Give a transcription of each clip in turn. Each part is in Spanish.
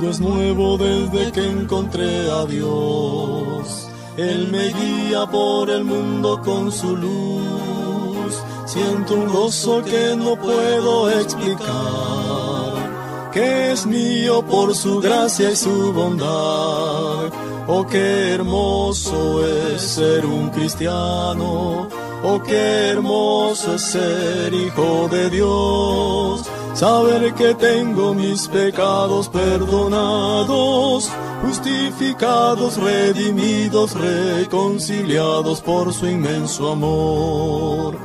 todo es nuevo desde que encontré a Dios. Él me guía por el mundo con su luz. Siento un gozo que no puedo explicar, que es mío por su gracia y su bondad. Oh, qué hermoso es ser un cristiano. Oh, qué hermoso es ser hijo de Dios saber que tengo mis pecados perdonados, justificados, redimidos, reconciliados por su inmenso amor.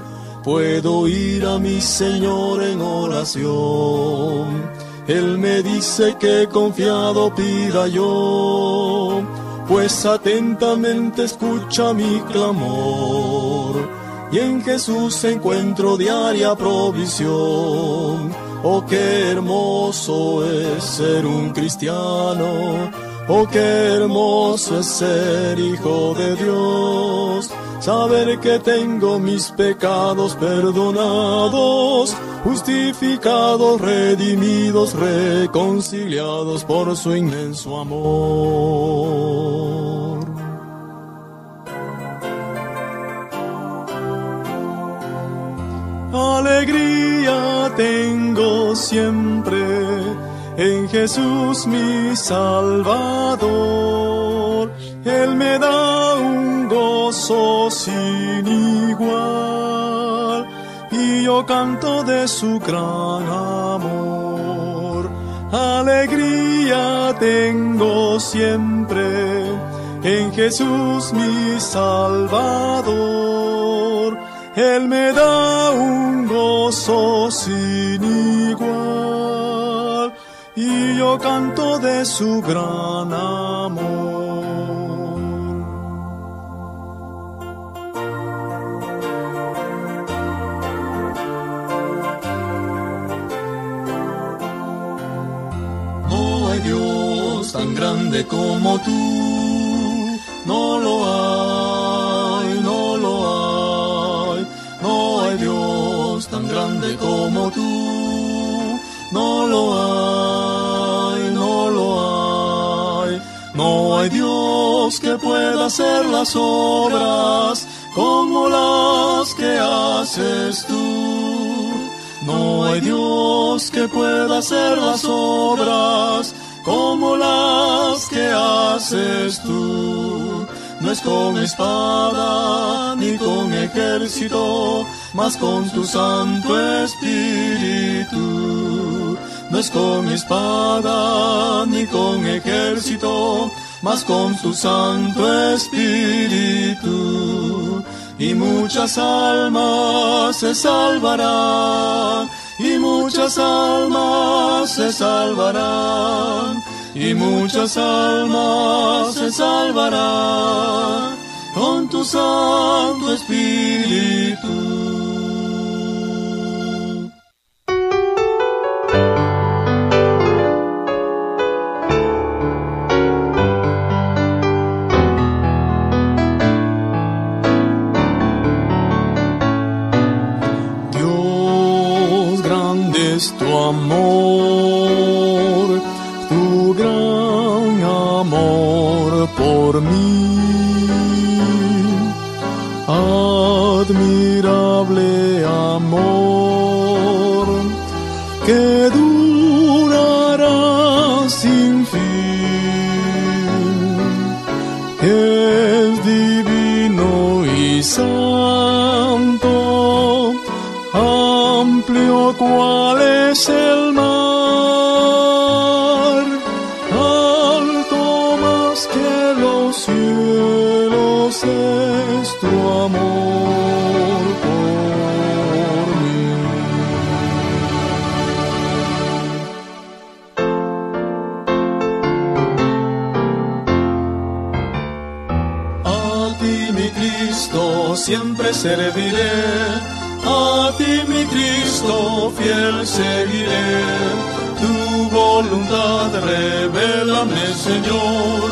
Puedo ir a mi Señor en oración. Él me dice que confiado pida yo, pues atentamente escucha mi clamor. Y en Jesús encuentro diaria provisión Oh, qué hermoso es ser un cristiano. Oh, qué hermoso es ser hijo de Dios. Saber que tengo mis pecados perdonados, justificados, redimidos, reconciliados por su inmenso amor. Alegría tengo siempre en Jesús mi Salvador. Él me da un gozo sin igual y yo canto de su gran amor. Alegría tengo siempre en Jesús mi Salvador él me da un gozo sin igual y yo canto de su gran amor. No hay Dios tan grande como tú, no lo hay, no lo hay, no lo hay. No hay Dios que pueda hacer las obras como las que haces tú. No hay Dios que pueda hacer las obras como las que haces tú. No es con espada ni con ejército, mas con tu Santo Espíritu. No es con espada ni con ejército, mas con tu Santo Espíritu. Y muchas almas se salvarán, y muchas almas se salvarán y muchas almas se salvarán con tu Santo Espíritu. Por mí. Admirable amor que durará sin fin. Es divino y santo, amplio cual es el serviré, a ti mi Cristo fiel seguiré. Tu voluntad revélame Señor,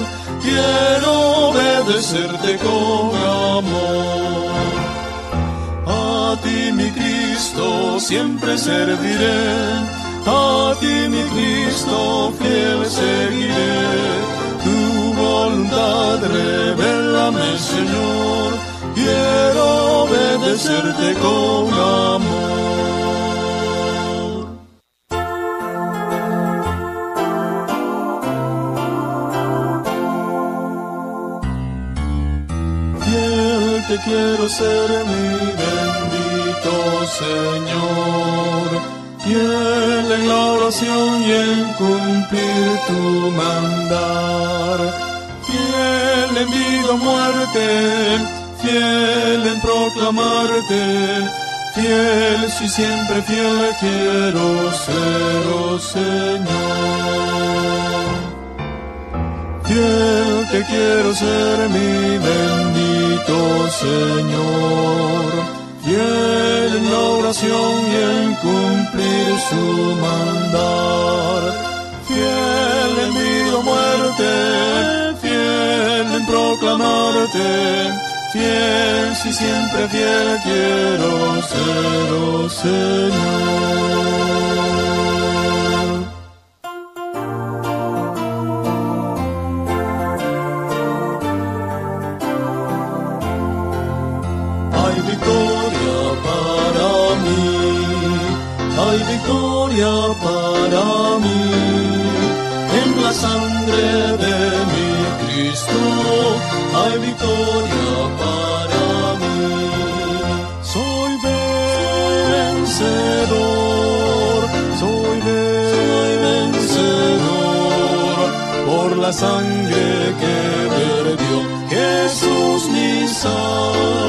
quiero obedecerte con amor. A ti mi Cristo siempre serviré, a ti mi Cristo fiel seguiré. Tu voluntad revélame, Señor, quiero obedecerte con amor. Fiel te quiero ser mi bendito Señor fiel en la oración y en cumplir tu mandar, fiel en vida o muerte, fiel en proclamarte, fiel si siempre fiel quiero ser, oh Señor. Fiel te quiero ser mi bendito Señor fiel en la oración y en cumplir su mandar, fiel en vida o muerte, fiel en proclamarte, fiel si siempre fiel quiero ser, oh Señor. para mí en la sangre de mi Cristo hay victoria la sangre que perdió Jesús mi Salvador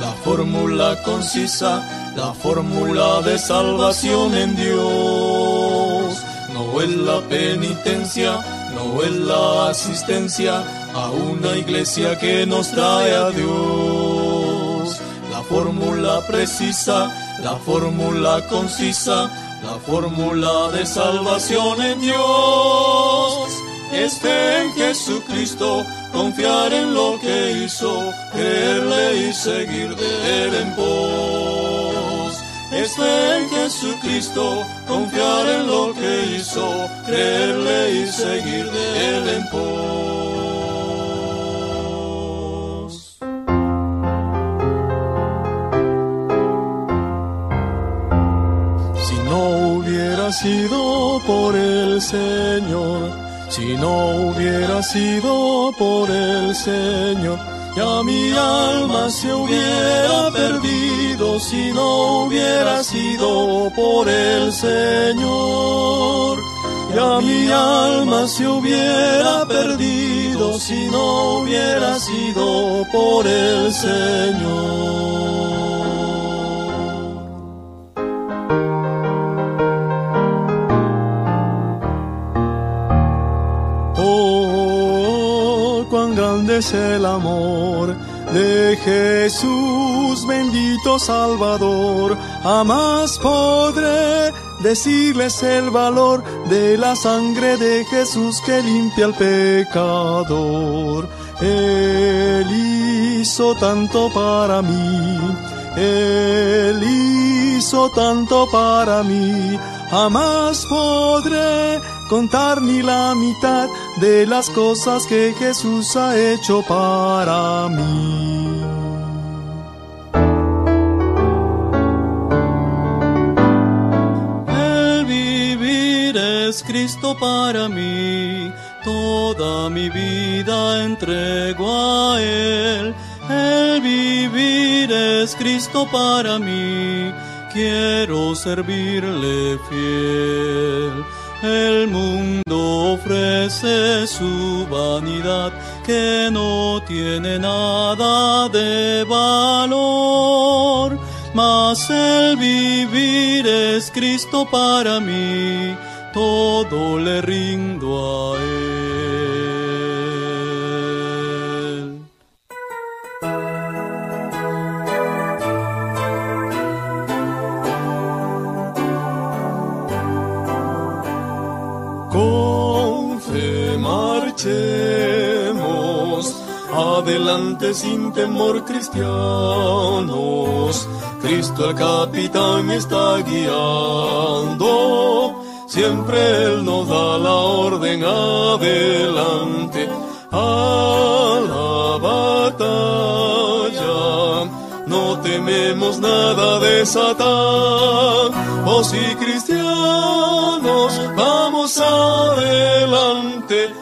la fórmula concisa, la fórmula de salvación en Dios. No es la penitencia, no es la asistencia a una iglesia que nos trae a Dios. La fórmula precisa, la fórmula concisa, la fórmula de salvación en Dios. Este en Jesucristo confiar en lo que hizo, creerle y seguir de él en pos. Es en Jesucristo, confiar en lo que hizo, creerle y seguir de él en pos. Si no hubiera sido por el Señor, si no hubiera sido por el Señor, ya mi alma se hubiera perdido si no hubiera sido por el Señor. Ya mi alma se hubiera perdido si no hubiera sido por el Señor. El amor de Jesús, bendito Salvador. Jamás podré decirles el valor de la sangre de Jesús que limpia al pecador. Él hizo tanto para mí, Él hizo tanto para mí. Jamás podré contar ni la mitad de las cosas que Jesús ha hecho para mí. El vivir es Cristo para mí, toda mi vida entrego a Él. El vivir es Cristo para mí, quiero servirle fiel el mundo ofrece su vanidad que no tiene nada de valor, mas el vivir es Cristo para mí, todo le rindo a Él. Adelante sin temor cristianos. Cristo el capitán está guiando, siempre Él nos da la orden adelante a la batalla. No tememos nada de Satán, oh si cristianos, vamos adelante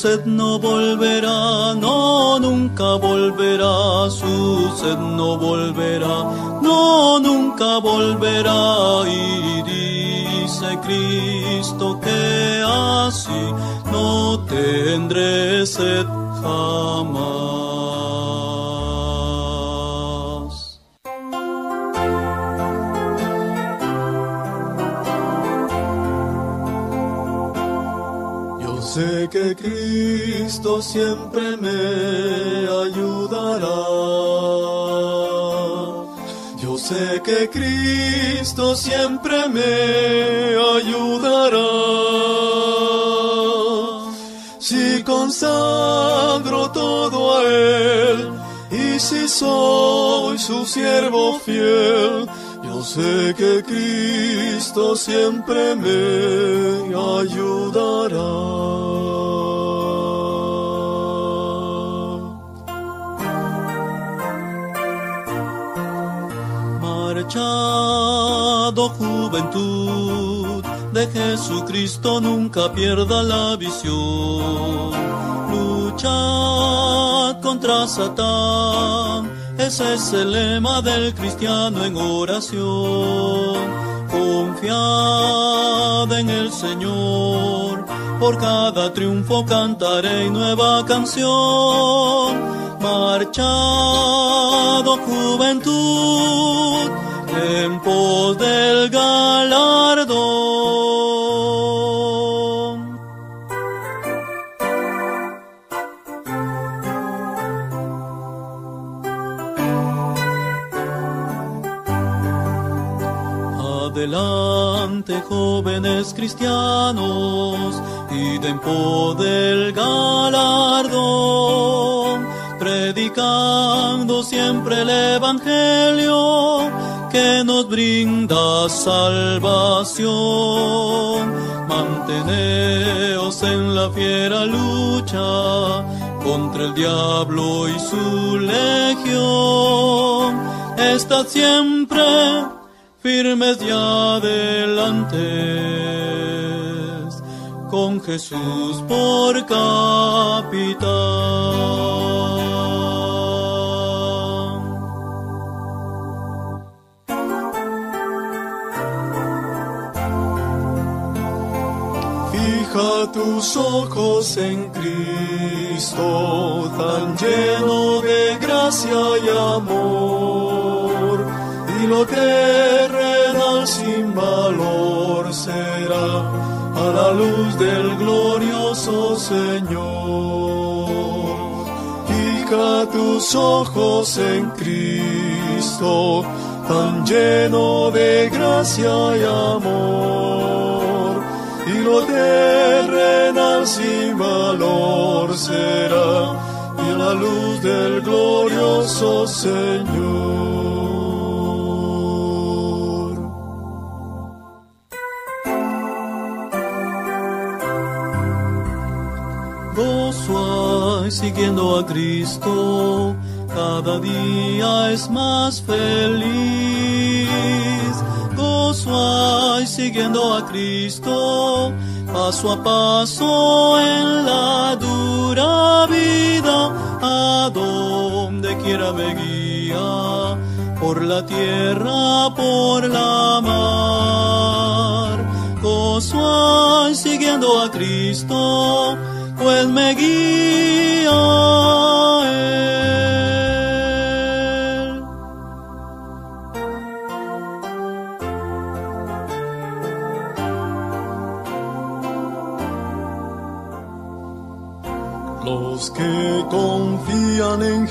sed no volverá, no, nunca volverá, su sed no volverá, no, nunca volverá. Y dice Cristo que así no tendré sed jamás. Cristo siempre me ayudará. Yo sé que Cristo siempre me ayudará. Si consagro todo a Él y si soy su siervo fiel, yo sé que Cristo siempre me ayudará. Marchado juventud de Jesucristo nunca pierda la visión. Lucha contra Satán ese es el lema del cristiano en oración. Confiad en el Señor, por cada triunfo cantaré nueva canción. Marchado juventud, en pos del galardón. Adelante jóvenes cristianos, y den del galardón, predicando siempre el Evangelio que nos brinda salvación. Manteneos en la fiera lucha contra el diablo y su legión. Estad siempre firmes y adelantes, con Jesús por capitán. Fija tus ojos en Cristo, tan lleno de gracia y amor, y lo que sin valor será a la luz del glorioso Señor. Fija tus ojos en Cristo, tan lleno de gracia y amor, lo terrenal sin valor será y la luz del glorioso Señor. siguiendo a Cristo, cada día es más feliz. Siguiendo a Cristo, paso a paso en la dura vida, a donde quiera me guía, por la tierra, por la mar. Siguiendo a Cristo, pues me guía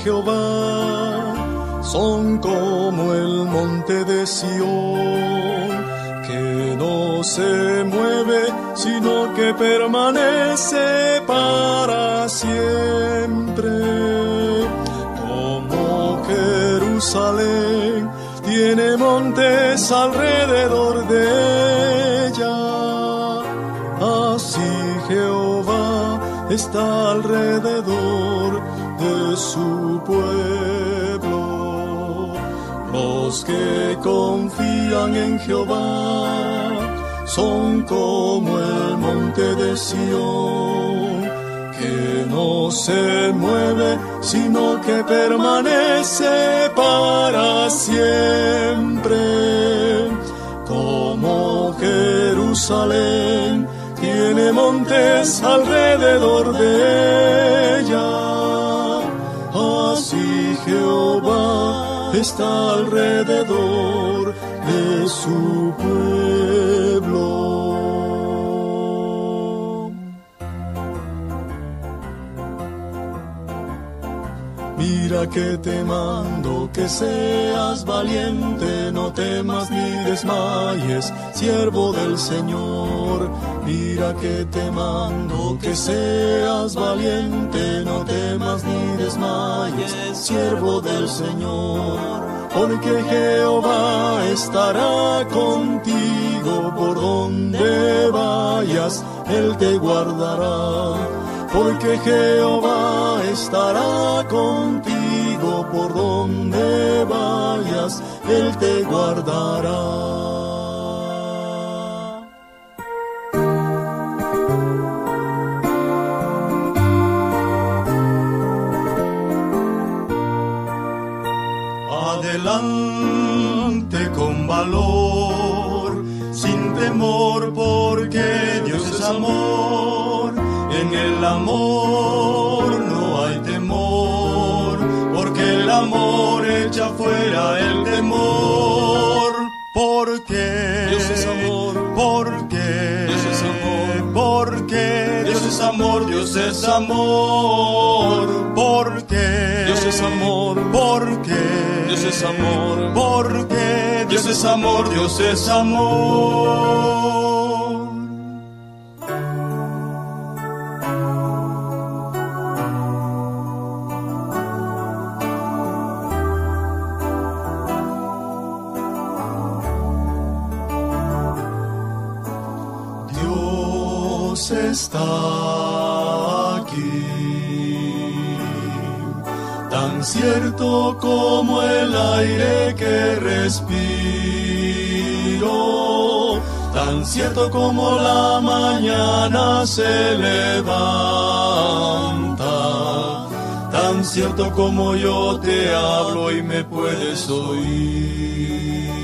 Jehová son como el monte de Sión, que no se mueve, sino que permanece para siempre. Como Jerusalén tiene montes alrededor de ella, así Jehová está alrededor de su pueblo. Los que confían en Jehová son como el monte de Sión, que no se mueve, sino que permanece para siempre. Como Jerusalén tiene montes alrededor de así Jehová está alrededor de su pueblo. Mira que te mando que seas valiente, no temas ni desmayes, siervo del Señor. Mira que te mando que seas valiente, no temas ni desmayes, siervo del Señor. Porque Jehová estará contigo por donde vayas, Él te guardará. Porque Jehová estará contigo por donde vayas, Él te guardará. adelante con valor, sin temor, porque Dios es amor. En el amor echa fuera el temor. Porque Dios es amor, porque Dios es amor, porque Dios es amor, Dios es amor, porque Dios es amor, porque Dios es amor, porque Dios es amor, Dios es amor. Está aquí, tan cierto como el aire que respiro, tan cierto como la mañana se levanta, tan cierto como yo te hablo y me puedes oír.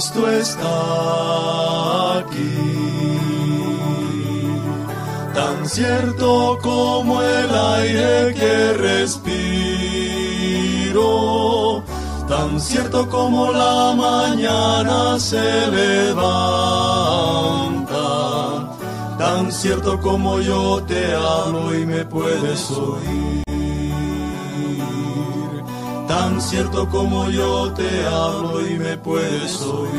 Cristo está aquí, tan cierto como el aire que respiro, tan cierto como la mañana se levanta, tan cierto como yo te hablo y me puedes oír. Tan cierto como yo te hablo y me puedes oír.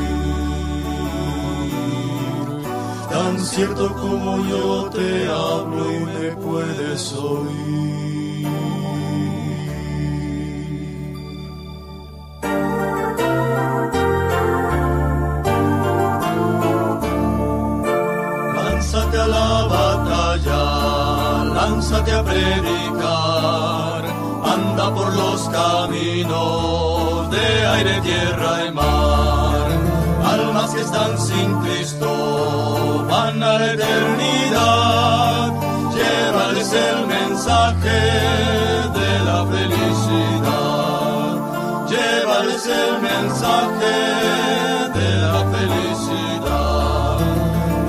Tan cierto como yo te hablo y me puedes oír. Lánzate a la batalla, lánzate a predicar, por los caminos de aire, tierra y mar. Almas que están sin Cristo van a la eternidad. Llévales el mensaje de la felicidad. Llévales el mensaje de la felicidad.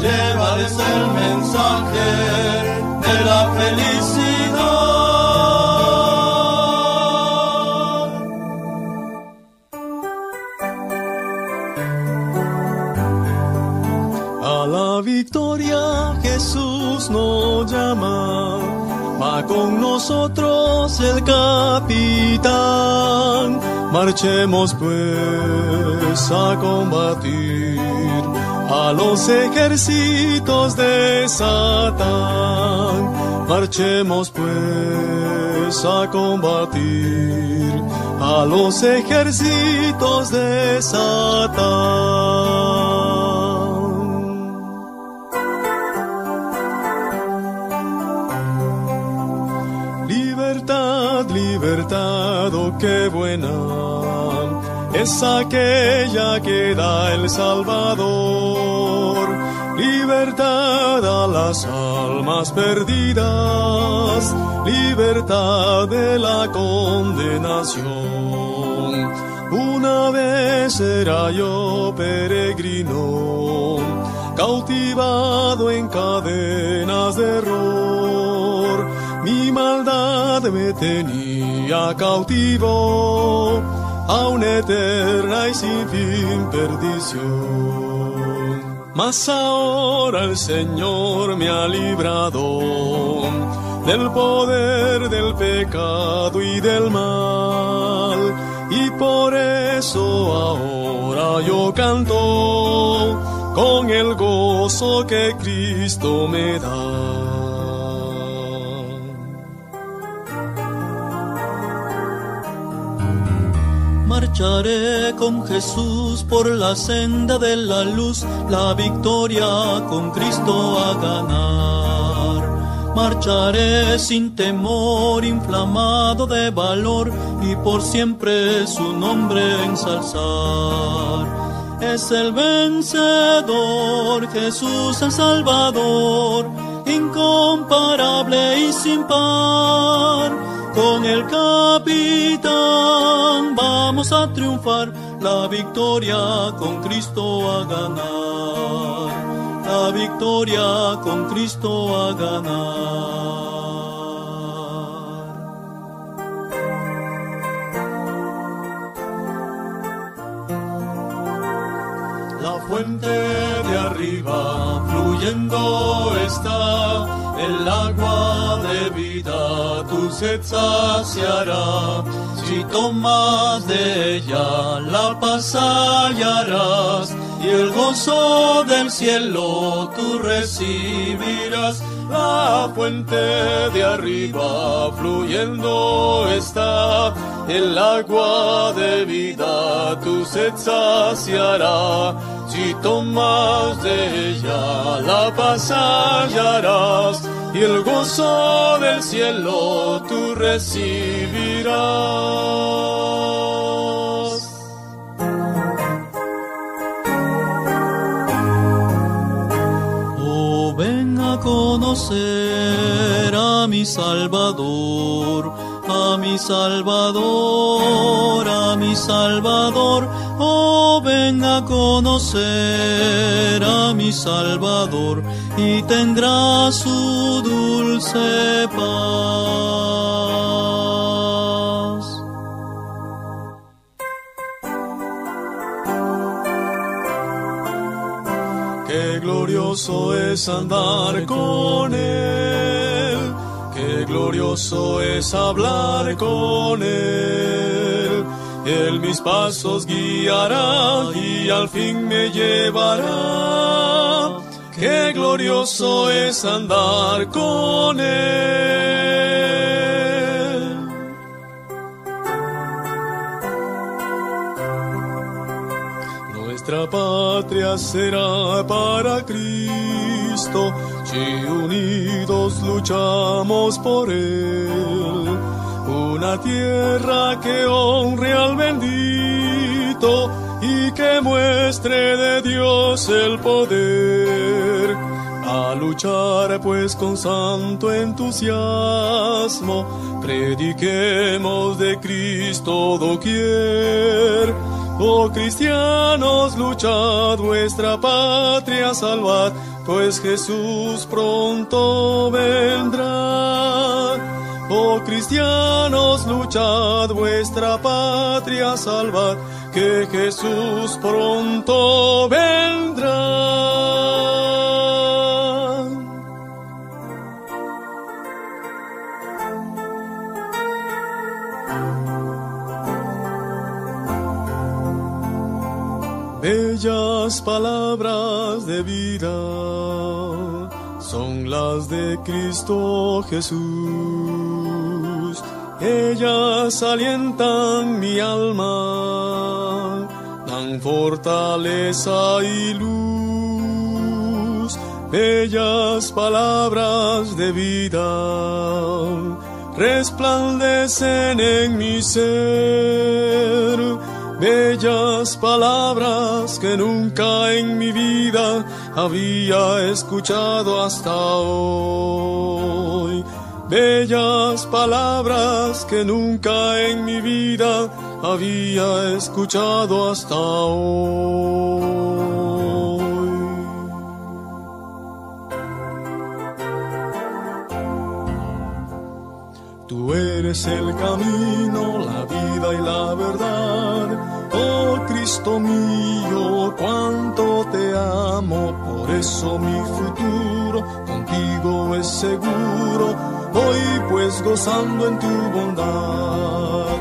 Llévales el mensaje de la felicidad. Nos llama, va con nosotros el capitán. Marchemos pues a combatir a los ejércitos de Satán. Marchemos pues a combatir a los ejércitos de Satán. Qué buena es aquella que da el Salvador. Libertad a las almas perdidas, libertad de la condenación. Una vez era yo peregrino, cautivado en cadenas de error. Mi maldad me tenía cautivo a una eterna y sin fin perdición. Mas ahora el Señor me ha librado del poder del pecado y del mal. Y por eso ahora yo canto con el gozo que Cristo me da. Marcharé con Jesús por la senda de la luz, la victoria con Cristo a ganar. Marcharé sin temor, inflamado de valor y por siempre su nombre ensalzar. Es el vencedor, Jesús el Salvador, incomparable y sin par con el capitán vamos a triunfar, la victoria con Cristo a ganar, la victoria con Cristo a ganar. La fuente de arriba fluyendo está el agua de vida tu sed saciará. Si tomas de ella la paz y el gozo del cielo tú recibirás. La fuente de arriba fluyendo está, el agua de vida tu sed saciará. Si tomas de ella la paz hallarás y el gozo del cielo tú recibirás. Oh, ven a conocer a mi Salvador, a mi Salvador, a mi Salvador. Oh, ven a conocer a mi Salvador y tendrá su dulce paz. Qué glorioso es andar con Él, qué glorioso es hablar con Él. Él mis pasos guiará y al fin me llevará qué glorioso es andar con Él. Nuestra patria será para Cristo, si unidos luchamos por Él. Una tierra que honre al bendito y que muestre de Dios el poder. A luchar pues con santo entusiasmo, prediquemos de Cristo doquier. Oh cristianos, luchad vuestra patria, salvad, pues Jesús pronto vendrá. Cristianos, luchad vuestra patria, salvad, que Jesús pronto vendrá. Bellas palabras de vida son las de Cristo Jesús. Ellas alientan mi alma, dan fortaleza y luz. Bellas palabras de vida resplandecen en mi ser bellas palabras que nunca en mi vida había escuchado hasta hoy. Bellas palabras que nunca en mi vida había escuchado hasta hoy. Tú eres el camino, la vida y la verdad. Oh Cristo mío, cuánto te amo, por eso mi futuro contigo es seguro. Voy pues gozando en tu bondad.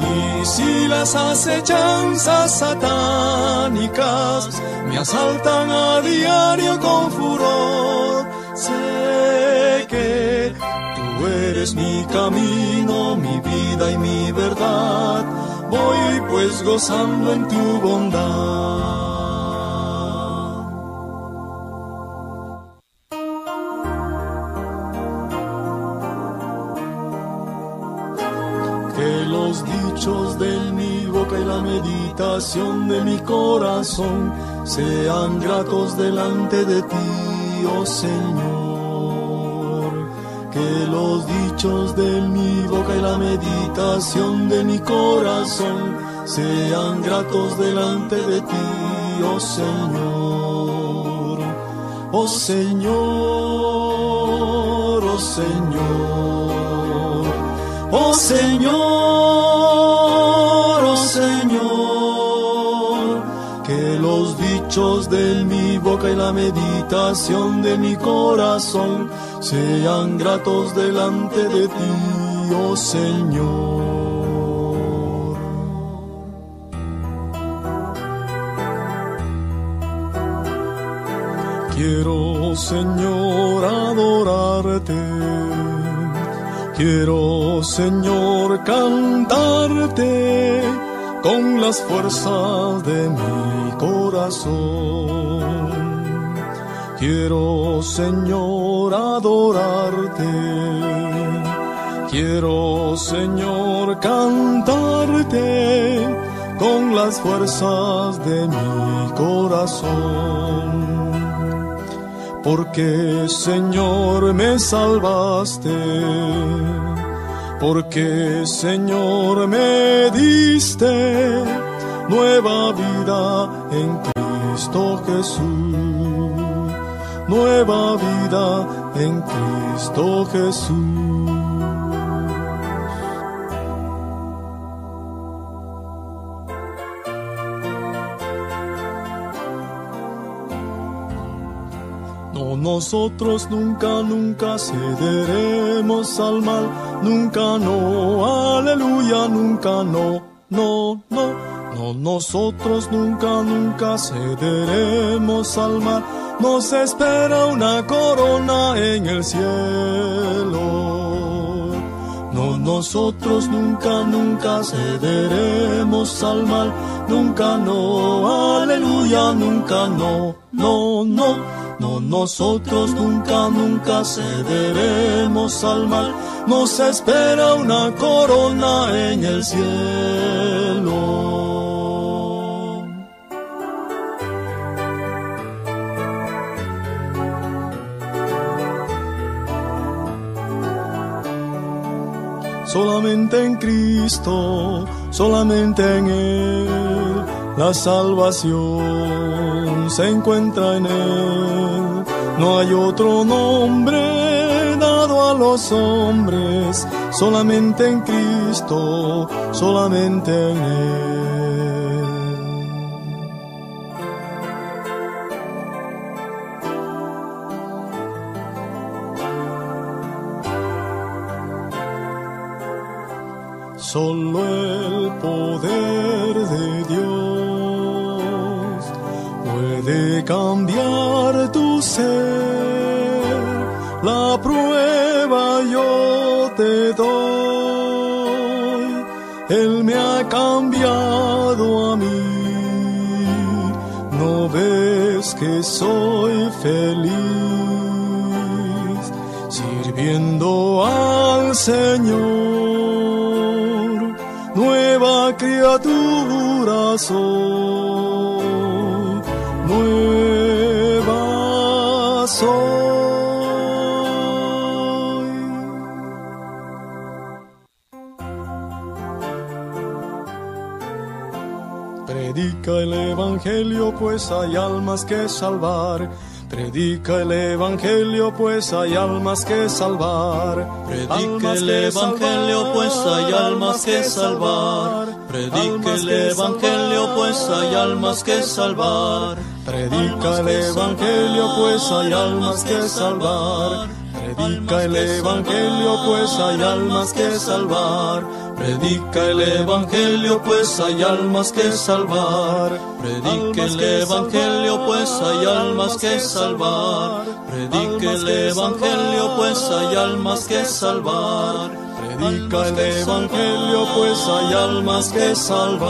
Y si las acechanzas satánicas me asaltan a diario con furor, sé que Tú eres mi camino, mi vida y mi verdad. Voy pues gozando en tu bondad. Meditación de mi corazón sean gratos delante de ti, oh Señor. Que los dichos de mi boca y la meditación de mi corazón sean gratos delante de ti, oh Señor. Oh Señor, oh Señor, oh Señor, de mi boca y la meditación de mi corazón sean gratos delante de ti, oh Señor. Quiero, Señor, adorarte. Quiero, Señor, cantarte con las fuerzas de mi corazón. Quiero, Señor, adorarte. Quiero, Señor, cantarte con las fuerzas de mi corazón. Porque, Señor, me salvaste. Porque, Señor, me diste nueva vida en Cristo Jesús nueva vida en Cristo Jesús. No, nosotros nunca, nunca cederemos al mal, nunca no, aleluya, nunca no, no, no. No, nosotros nunca, nunca cederemos al mal nos espera una corona en el cielo. No, nosotros nunca, nunca cederemos al mal, nunca no, aleluya, nunca no, no, no. No, nosotros nunca, nunca cederemos al mal, nos espera una corona en el cielo. Solamente en Cristo, solamente en Él. La salvación se encuentra en Él. No hay otro nombre dado a los hombres, solamente en Cristo, solamente en Él. Solo el poder de Dios cambiar tu ser, la prueba yo te doy. Él me ha cambiado a mí. No ves que soy feliz sirviendo al Señor. Soy, nueva soy. Predica el Evangelio, pues hay almas que salvar. Predica el Evangelio, pues hay almas que salvar. Predica el Evangelio, pues hay almas que salvar. Predica el Evangelio, pues hay almas que salvar. Predica el Evangelio, pues hay almas que salvar. Predica el Evangelio, pues hay almas que salvar. Predica el Evangelio, pues hay almas que salvar. Predica el Evangelio, pues hay almas que salvar. Predica el Evangelio, pues hay almas que salvar. Predica el Evangelio, pues hay almas que salvar.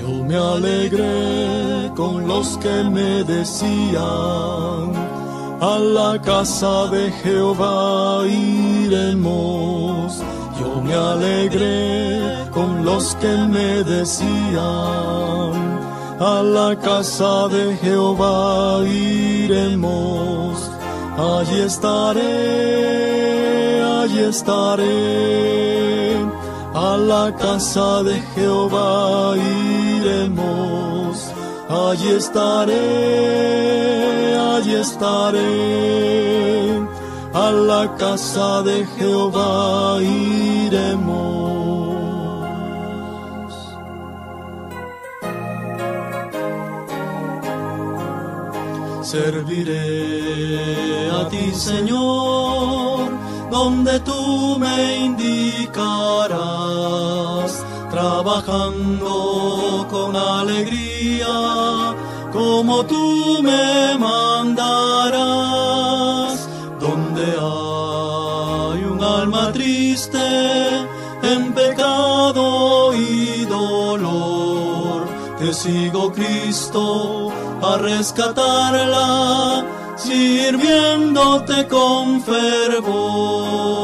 Yo me alegré con los que me decían, a la casa de Jehová iremos. Yo me alegré con los que me decían, a la casa de Jehová iremos. Allí estaré, allí estaré, a la casa de Jehová iremos. Allí estaré, allí estaré, a la casa de Jehová iremos. Serviré a ti, Señor, donde tú me indicarás, trabajando con alegría, como tú me mandarás, donde hay un alma triste, en pecado y dolor, te sigo Cristo a rescatarla, sirviéndote con fervor.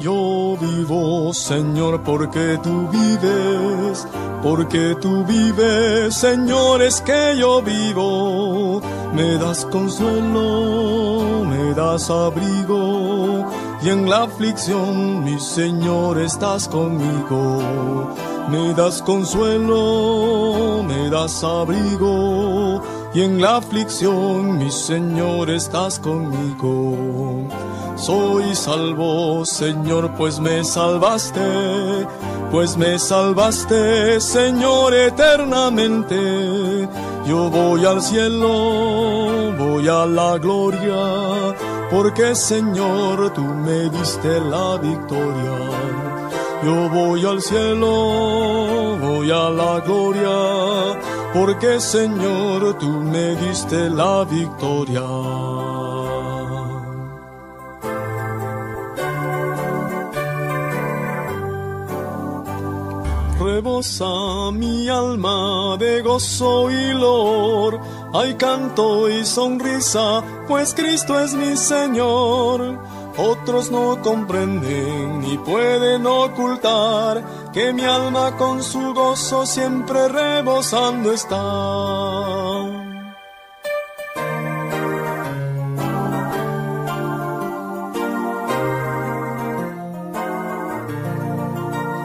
Yo vivo, Señor, porque tú vives, porque tú vives, Señor, es que yo vivo. Me das consuelo, me das abrigo, y en la aflicción, mi Señor, estás conmigo. Me das consuelo, me das abrigo, y en la aflicción, mi Señor, estás conmigo. Soy salvo, Señor, pues me salvaste, pues me salvaste, Señor, eternamente. Yo voy al cielo, voy a la gloria, porque Señor, tú me diste la victoria. Yo voy al cielo, voy a la gloria, porque Señor, tú me diste la victoria. Rebosa mi alma de gozo y lor, hay canto y sonrisa, pues Cristo es mi Señor. Otros no comprenden ni pueden ocultar que mi alma con su gozo siempre rebosando está.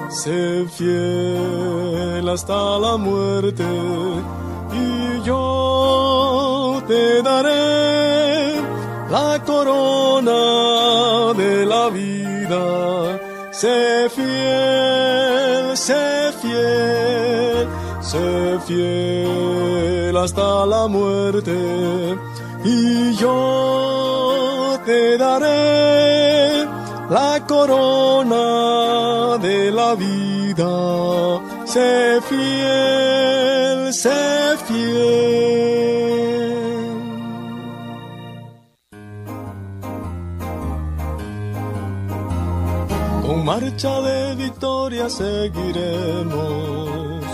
Sé fiel hasta la muerte Sé fiel, sé fiel, sé fiel hasta la muerte y yo te daré la corona de la vida. Sé fiel, sé fiel. De victoria seguiremos,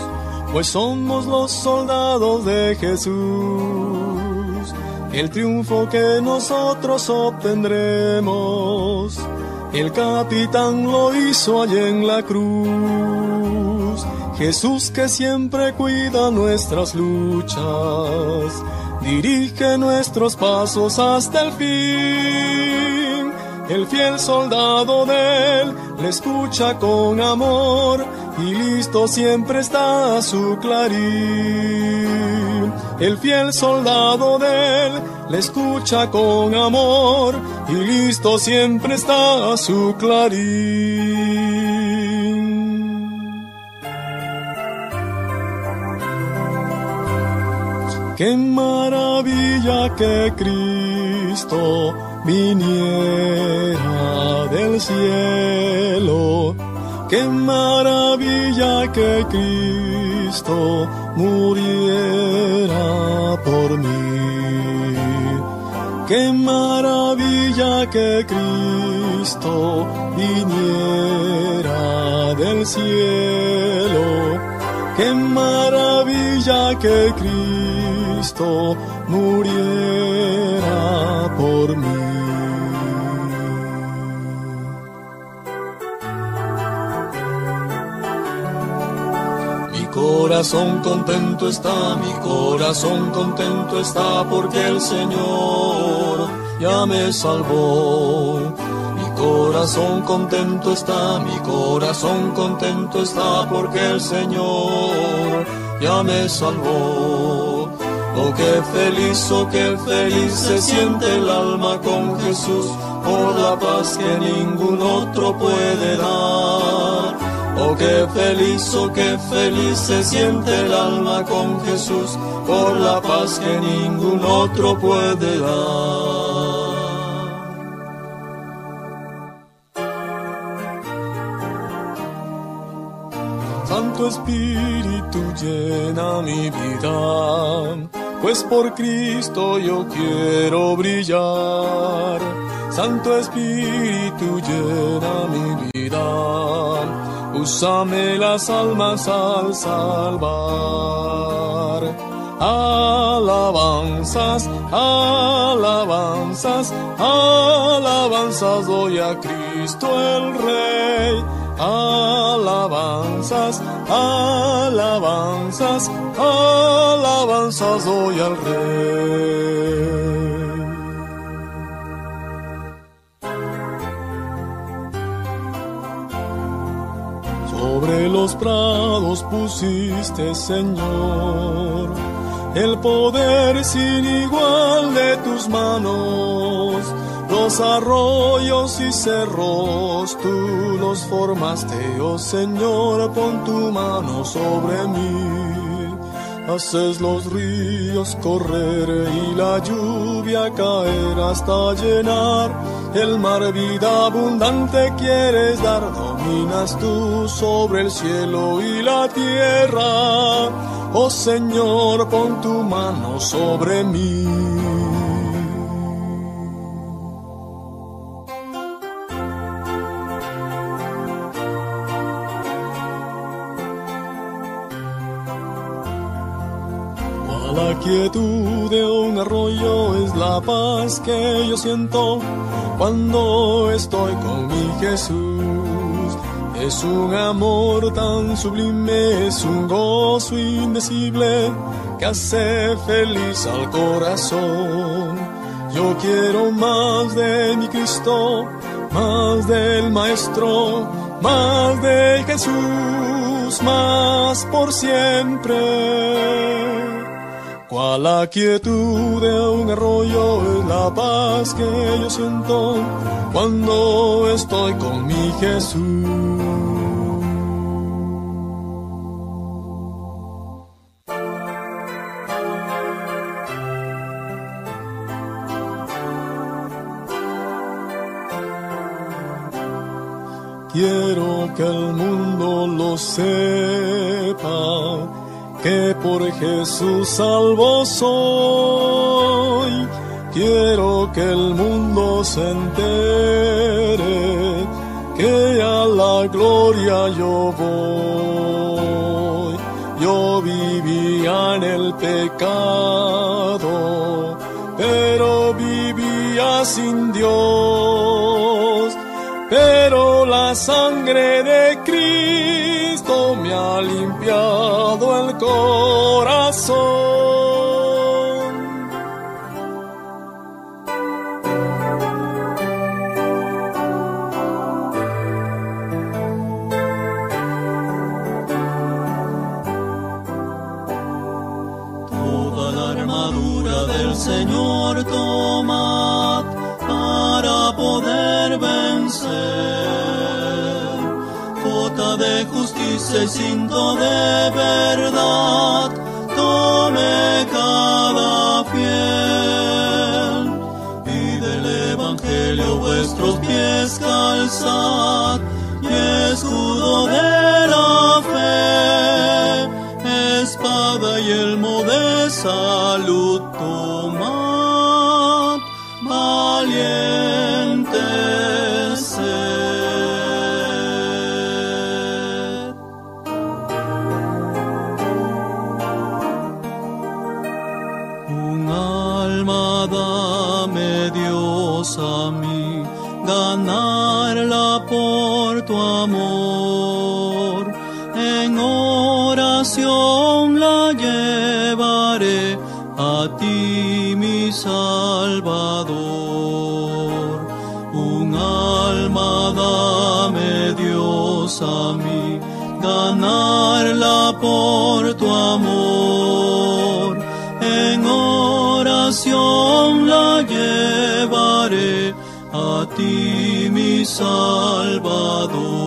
pues somos los soldados de Jesús. El triunfo que nosotros obtendremos, el capitán lo hizo allí en la cruz. Jesús que siempre cuida nuestras luchas, dirige nuestros pasos hasta el fin. El fiel soldado de él le escucha con amor y listo siempre está su clarín. El fiel soldado de él le escucha con amor y listo siempre está su clarín. Qué maravilla que Cristo viniera del cielo. Qué maravilla que Cristo muriera por mí. Qué maravilla que Cristo viniera del cielo. Qué maravilla que Cristo muriera por mí. Corazón contento está, mi corazón contento está porque el Señor ya me salvó. Mi corazón contento está, mi corazón contento está porque el Señor ya me salvó. Oh, qué feliz, oh, qué feliz se siente el alma con Jesús por la paz que ningún otro puede dar. Oh, qué feliz, oh, qué feliz se siente el alma con Jesús por la paz que ningún otro puede dar. Santo Espíritu llena mi vida, pues por Cristo yo quiero brillar. Santo Espíritu llena mi vida, úsame las almas al salvar. Alabanzas, alabanzas, alabanzas doy a Cristo el Rey. Alabanzas, alabanzas, alabanzas doy al Rey. Los prados pusiste, Señor, el poder sin igual de tus manos. Los arroyos y cerros tú los formaste, oh Señor, pon tu mano sobre mí. Haces los ríos correr y la lluvia caer hasta llenar el mar vida abundante quieres dar, dominas tú sobre el cielo y la tierra. Oh Señor, pon tu mano sobre mí. Quietud de un arroyo es la paz que yo siento cuando estoy con mi Jesús. Es un amor tan sublime, es un gozo indecible que hace feliz al corazón. Yo quiero más de mi Cristo, más del Maestro, más de Jesús, más por siempre. Cual la quietud de un arroyo es la paz que yo siento cuando estoy con mi Jesús. Quiero que el mundo lo sepa que por Jesús salvo soy. Quiero que el mundo se entere, que a la gloria yo voy. Yo vivía en el pecado, pero vivía sin Dios pero la sangre de corazón. Toda la armadura del Señor toma para poder vencer. Jota de justicia y cinto de verdad, calzad, y escudo de la fe, espada y elmo de Salvador.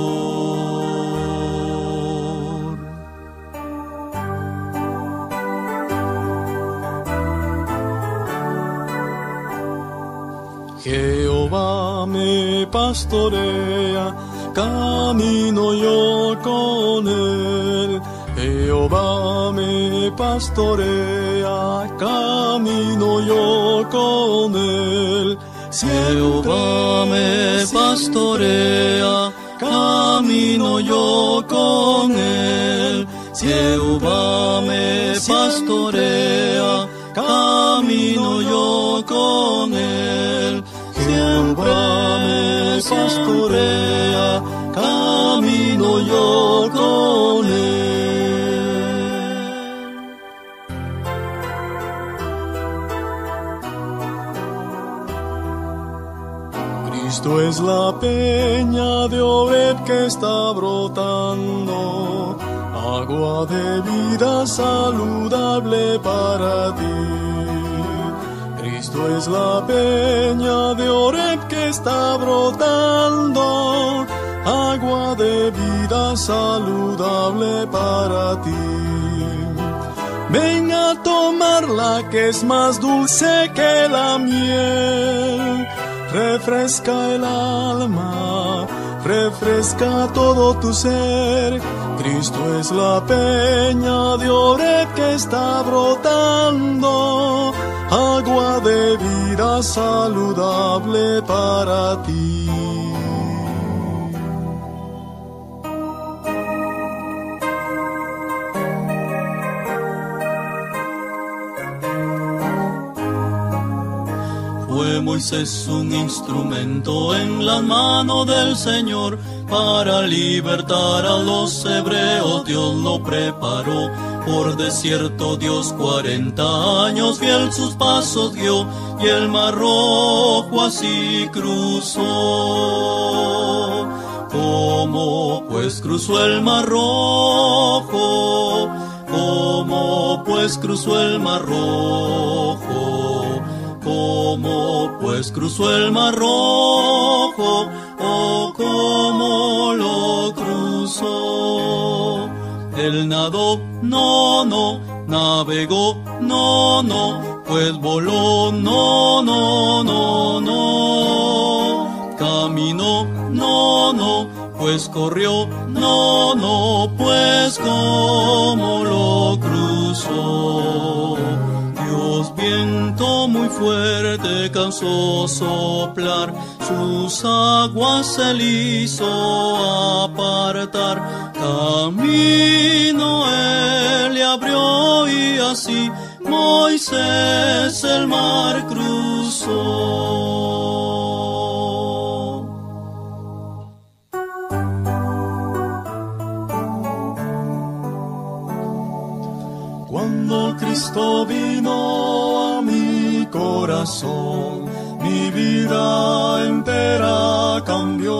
Jehová me pastorea, camino yo con él. Jehová me pastorea, camino yo con él. Jehová me pastorea, camino yo con él. Jehová me pastorea, camino yo con él. Siempre me pastorea, Cristo es la peña de Oreb que está brotando, agua de vida saludable para ti. Cristo es la peña de Oreb que está brotando, agua de vida saludable para ti. Ven a tomarla que es más dulce que la miel. Refresca el alma, refresca todo tu ser. Cristo es la peña de Oreb que está brotando, agua de vida saludable para ti. Moisés un instrumento en la mano del Señor para libertar a los hebreos. Dios lo preparó por desierto. Dios cuarenta años fiel sus pasos dio y el mar rojo así cruzó. ¿Cómo pues cruzó el mar rojo? ¿Cómo pues cruzó el mar rojo? ¿Cómo pues cruzó el mar rojo? ¿O cómo lo cruzó? Él nadó, no, no, navegó, no, no, pues voló, no, no, no, no. Caminó, no, no, pues corrió, no, no, pues como lo cruzó. Viento muy fuerte cansó soplar, sus aguas se hizo apartar. Camino él le abrió y así Moisés el mar cruzó. Cristo mi mi vida entera cambió.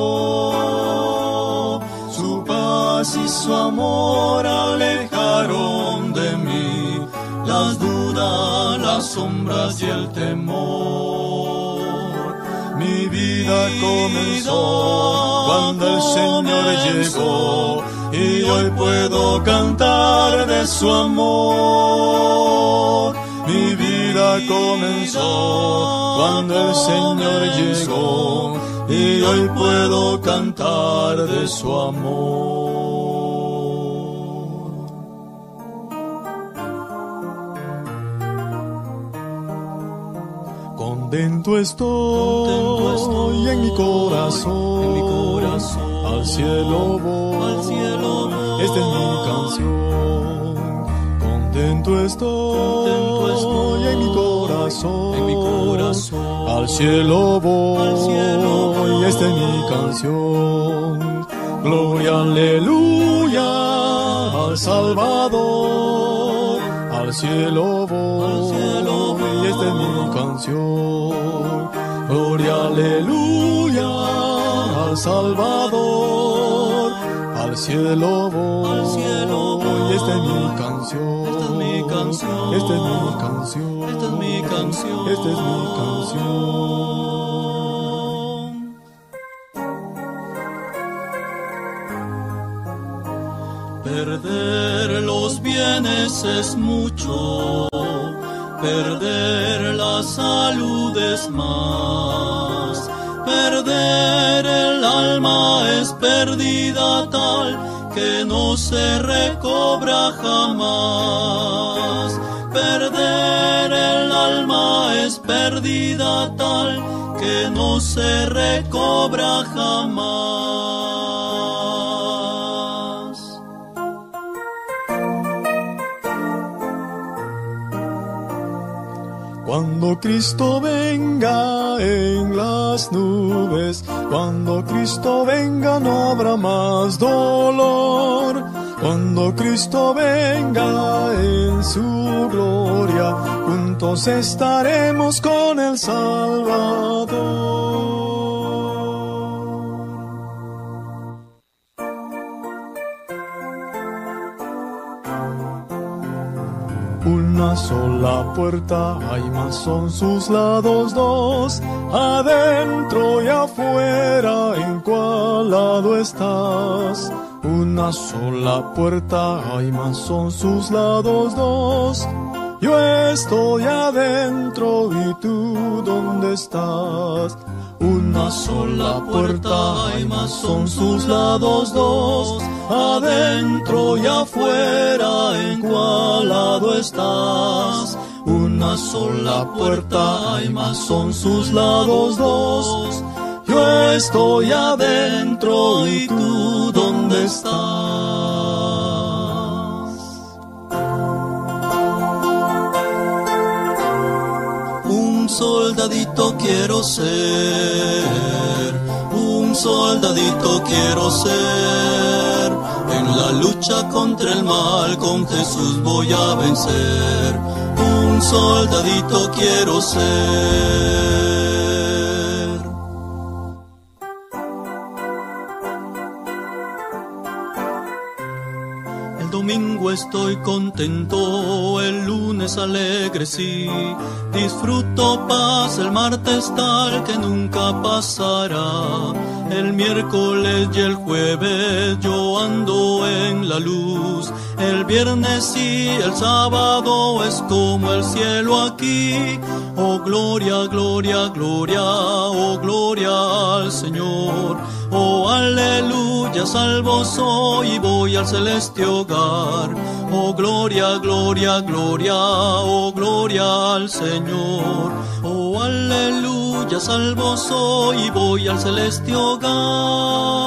Su paz y su amor alejaron de mí las dudas, las sombras y el temor. Mi vida comenzó cuando el Señor llegó y hoy puedo cantar de su amor. Vida comenzó cuando el Señor llegó y hoy puedo cantar de su amor. Contento estoy, en mi corazón, en mi corazón al cielo voy, al cielo voy. Esta es mi canción. Contento estoy, corazón, en mi corazón al cielo voy, al cielo voy. Esta es mi canción. Gloria, aleluya al Salvador, al cielo voy, al cielo voy. Esta es mi canción. Gloria, aleluya al Salvador, al cielo voy, al cielo voy. Esta es mi canción, esta es mi canción, esta es mi canción, esta es mi canción, esta es mi canción. Perder los bienes es mucho, perder la salud es más Perder el alma es pérdida tal que no se recobra jamás. Perder el alma es pérdida tal que no se recobra jamás. Cuando Cristo venga en las nubes, cuando Cristo venga no habrá más dolor. Cuando Cristo venga en su gloria, juntos estaremos con el Salvador. Una sola puerta hay, más son sus lados dos, adentro y afuera, ¿en cuál lado estás? Una sola puerta hay, más son sus lados dos, yo estoy adentro y tú dónde estás? Una sola puerta hay, más son sus lados dos, adentro y afuera, ¿en cuál lado estás? Una sola puerta hay, más son sus lados dos, yo estoy adentro y tú dónde estás? soldadito quiero ser, un soldadito quiero ser. La lucha contra el mal con Jesús voy a vencer, un soldadito quiero ser. Domingo estoy contento, el lunes alegre sí. Disfruto paz, el martes tal que nunca pasará. El miércoles y el jueves yo ando en la luz. El viernes y el sábado es como el cielo aquí. Oh gloria, gloria, gloria, oh gloria al Señor. Oh, aleluya, salvo soy y voy al celeste hogar. Oh, gloria, gloria, gloria, oh, gloria al Señor. Oh, aleluya, salvo soy y voy al celeste hogar.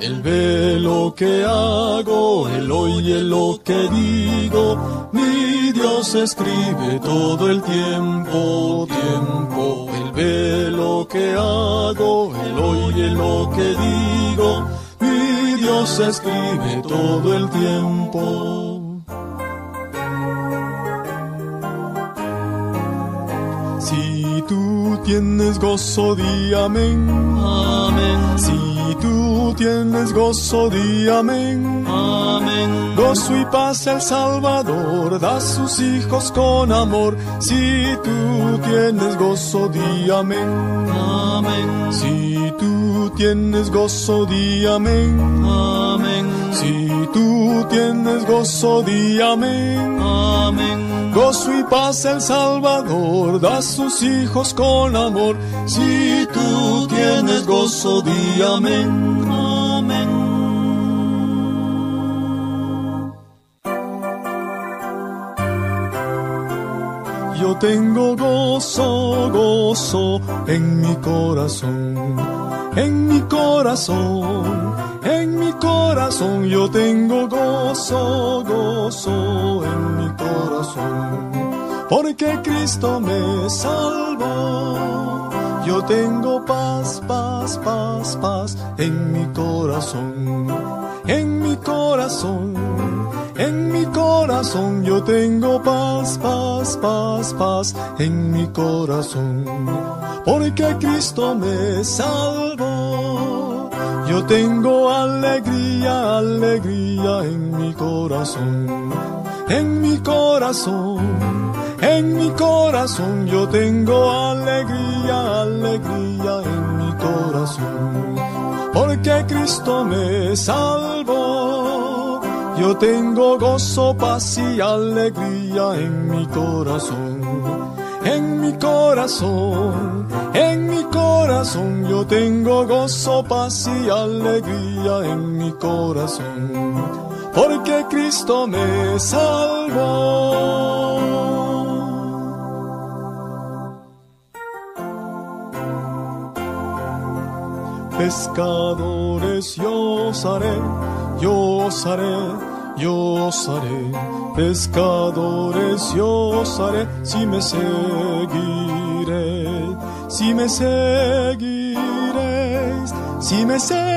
Él ve lo que hago, Él oye lo que digo, mi Dios escribe todo el tiempo, tiempo. Él ve lo que hago, Él oye lo que digo, mi Dios escribe todo el tiempo. Si tú tienes gozo, di amén. Amén. Si tú tienes gozo, di amén. Amén. Gozo y paz el Salvador da sus hijos con amor. Si tú tienes gozo, di amén. Amén. Si tú tienes gozo, di amén. Amén. Tú tienes gozo, di amén. Amén. Gozo y paz el Salvador da sus hijos con amor. Si tú tienes gozo, di. Amén. Yo tengo gozo, gozo en mi corazón, en mi corazón, en mi corazón. Yo tengo gozo, gozo en mi corazón, porque Cristo me salvó. Yo tengo paz, paz, paz, paz en mi corazón, en mi corazón. En mi corazón yo tengo paz, paz, paz, paz en mi corazón, porque Cristo me salvó. Yo tengo alegría, alegría en mi corazón, en mi corazón, en mi corazón yo tengo alegría, alegría en mi corazón, porque Cristo me salvó. Yo tengo gozo, paz y alegría en mi corazón, en mi corazón, en mi corazón. Yo tengo gozo, paz y alegría en mi corazón, porque Cristo me salvó. Pescadores yo haré yo os haré, yo os haré, pescadores yo os haré, si me seguiré, si me seguiréis, si me seguiréis,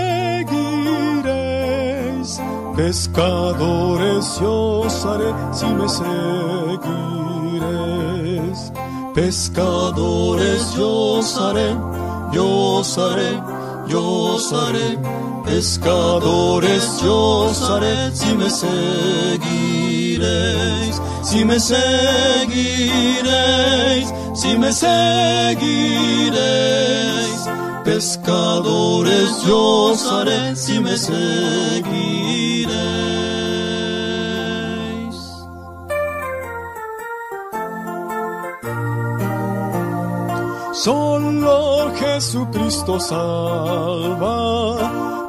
pescadores yo os haré, si me seguiréis, pescadores yo os haré, yo os haré, yo os haré pescadores yo os haré si me seguiréis, si me seguiréis, si me seguiréis, pescadores yo os haré si me seguiréis. Solo Jesucristo salva,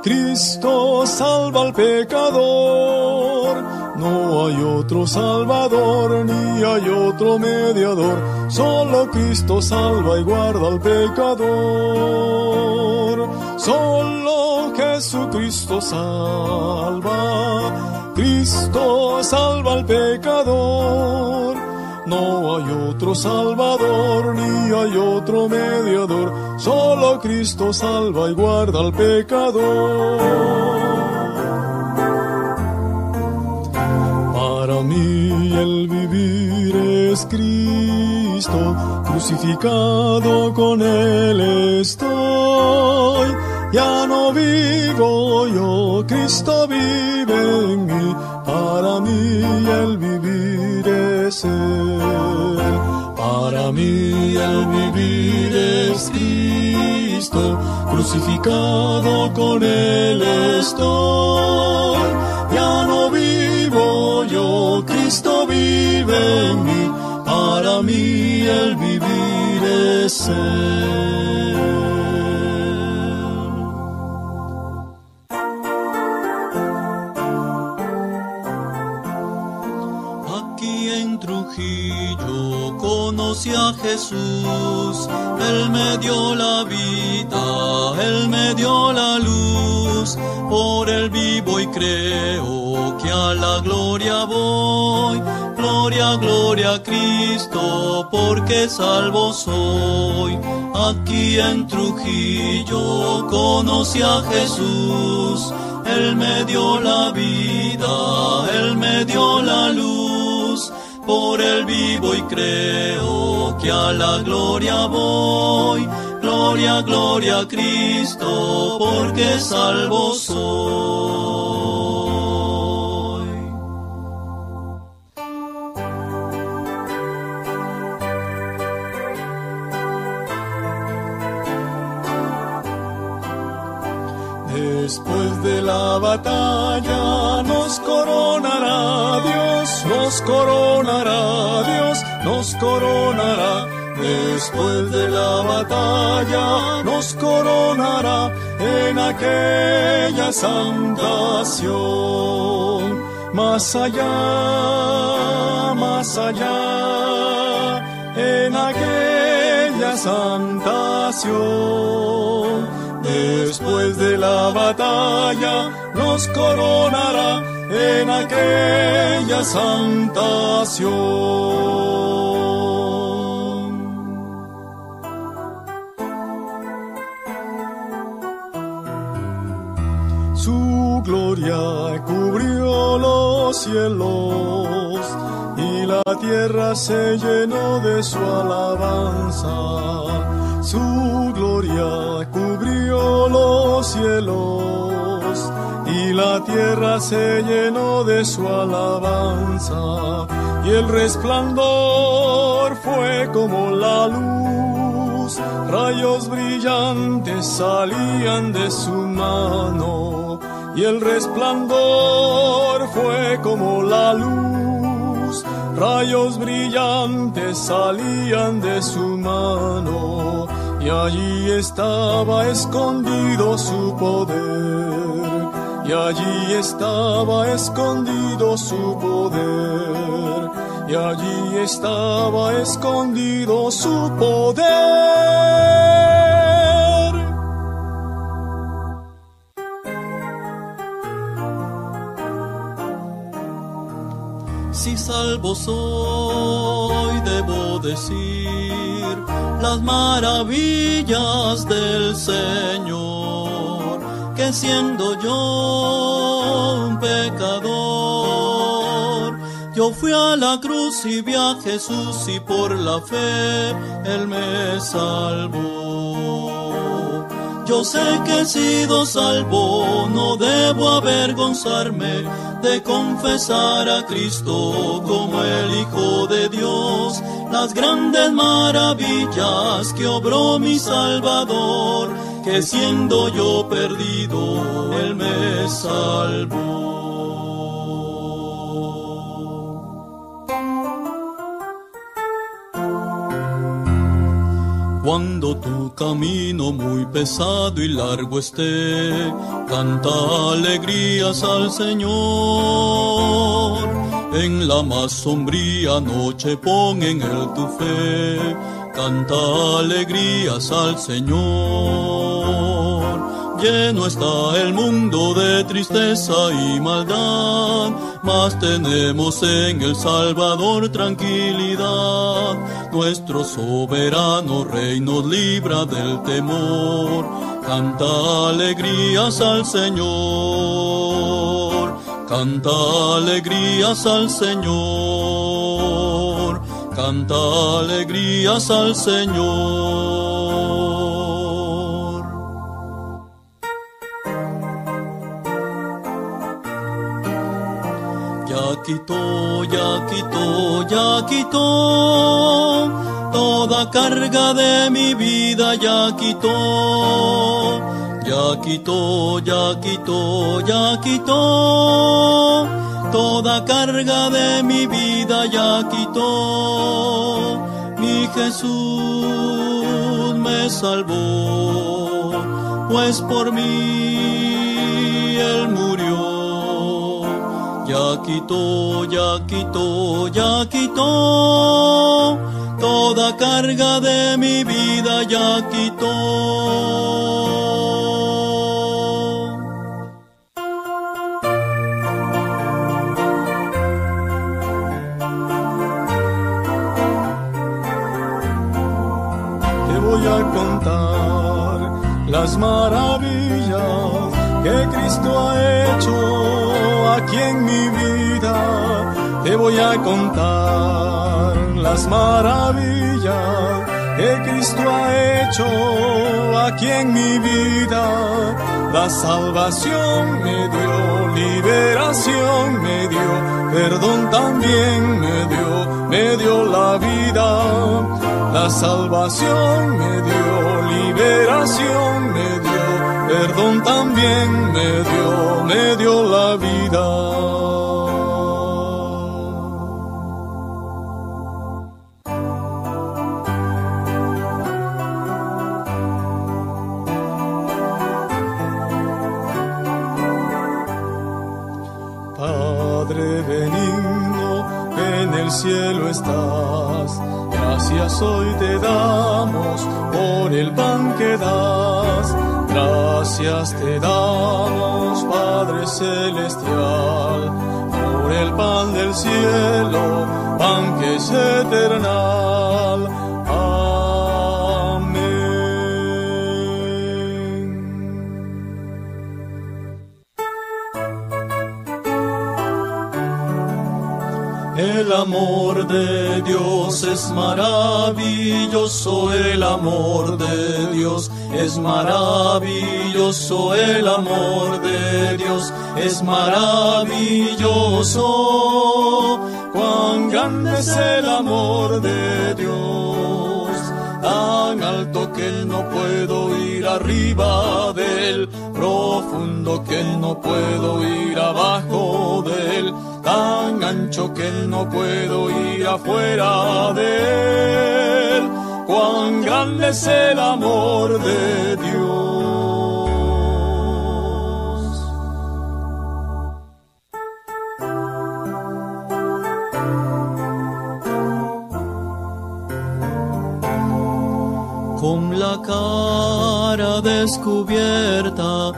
Cristo salva al pecador. No hay otro salvador ni hay otro mediador, solo Cristo salva y guarda al pecador. Solo Jesucristo salva, Cristo salva al pecador. No hay otro salvador ni hay otro mediador, solo Cristo salva y guarda al pecador. Para mí el vivir es Cristo, crucificado con Él estoy. Ya no vivo yo, Cristo vive en mí, para mí el vivir Para mí el vivir es Cristo, crucificado con Él estoy. Ya no vivo yo, Cristo vive en mí, el vivir es Aquí conocí a Jesús, Él me dio la vida, Él me dio la luz, por Él vivo y creo que a la gloria voy Gloria, gloria a Cristo, porque salvo soy. Aquí en Trujillo conocí a Jesús. Él me dio la vida, Él me dio la luz. Por Él vivo y creo que a la gloria voy. Gloria, gloria a Cristo, porque salvo soy. Después de la batalla nos coronará Dios, nos coronará coronará. Después de la batalla nos coronará en aquella santación. Más allá, más allá, en aquella santación Después de la batalla nos coronará en aquella santación. Y la tierra se llenó de su alabanza. Su gloria cubrió los cielos y la tierra se llenó de su alabanza y el resplandor fue como la luz, rayos brillantes salían de su mano y el resplandor fue como la luz, rayos brillantes salían de su mano y allí estaba escondido su poder, y allí estaba escondido su poder, y allí estaba escondido su poder. Si salvo soy, debo decir las maravillas del Señor, que siendo yo un pecador, yo fui a la cruz y vi a Jesús y por la fe Él me salvó. Yo sé que he sido salvo, no debo avergonzarme de confesar a Cristo como el Hijo de Dios, las grandes maravillas que obró mi Salvador, que siendo yo perdido, Él me salvó. Cuando tu camino muy pesado y largo esté, canta alegrías al Señor. En la más sombría noche pon en él tu fe, canta alegrías al Señor. Lleno está el mundo de tristeza y maldad, mas tenemos en el Salvador tranquilidad. Nuestro soberano rey nos libra del temor. Canta alegrías al Señor, canta alegrías al Señor, canta alegrías al Señor. Quitó, ya quitó, ya quitó toda carga de mi vida, ya quitó, ya quitó, ya quitó, ya quitó toda carga de mi vida, ya quitó. Mi Jesús me salvó, pues por mí Ya quitó, ya quitó, ya quitó, toda carga de mi vida ya quitó. Voy a contar las maravillas que Cristo ha hecho aquí en mi vida. La salvación me dio, liberación me dio, perdón también me dio, me dio la vida la salvación me dio, liberación me dio, perdón también me dio, me dio la vida. Padre benigno, en el cielo estás Gracias hoy te damos por el pan que das. Gracias te damos, Padre Celestial, por el pan del cielo, pan que es eternal amor de Dios es maravilloso, el amor de Dios es maravilloso, el amor de Dios es maravilloso. Cuán grande es el amor de Dios, tan alto que no puedo ir arriba de él, profundo que no puedo ir abajo de él tan ancho que no puedo ir afuera de él. Cuán grande es el amor de Dios. Con la cara descubierta,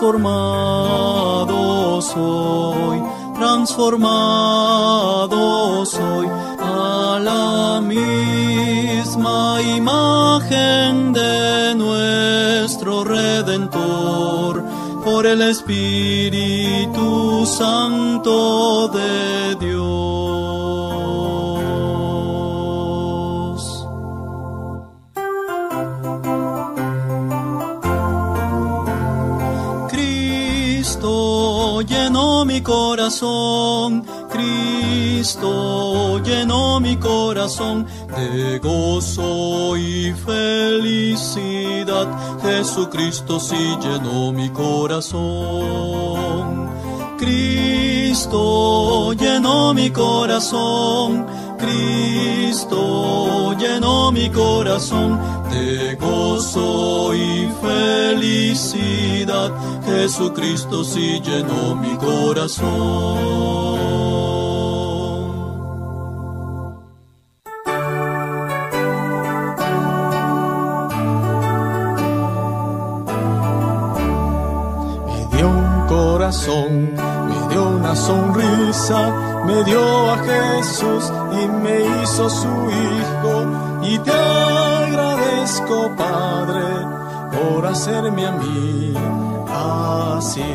transformado soy, transformado soy a la misma imagen de nuestro Redentor por el Espíritu Santo de Cristo llenó mi corazón de gozo y felicidad. Jesucristo sí llenó mi corazón. Cristo llenó mi corazón. Cristo llenó mi corazón de gozo y felicidad. Jesucristo sí llenó mi corazón. me dio una sonrisa, me dio a Jesús y me hizo su hijo. Y te agradezco, Padre, por hacerme a mí así.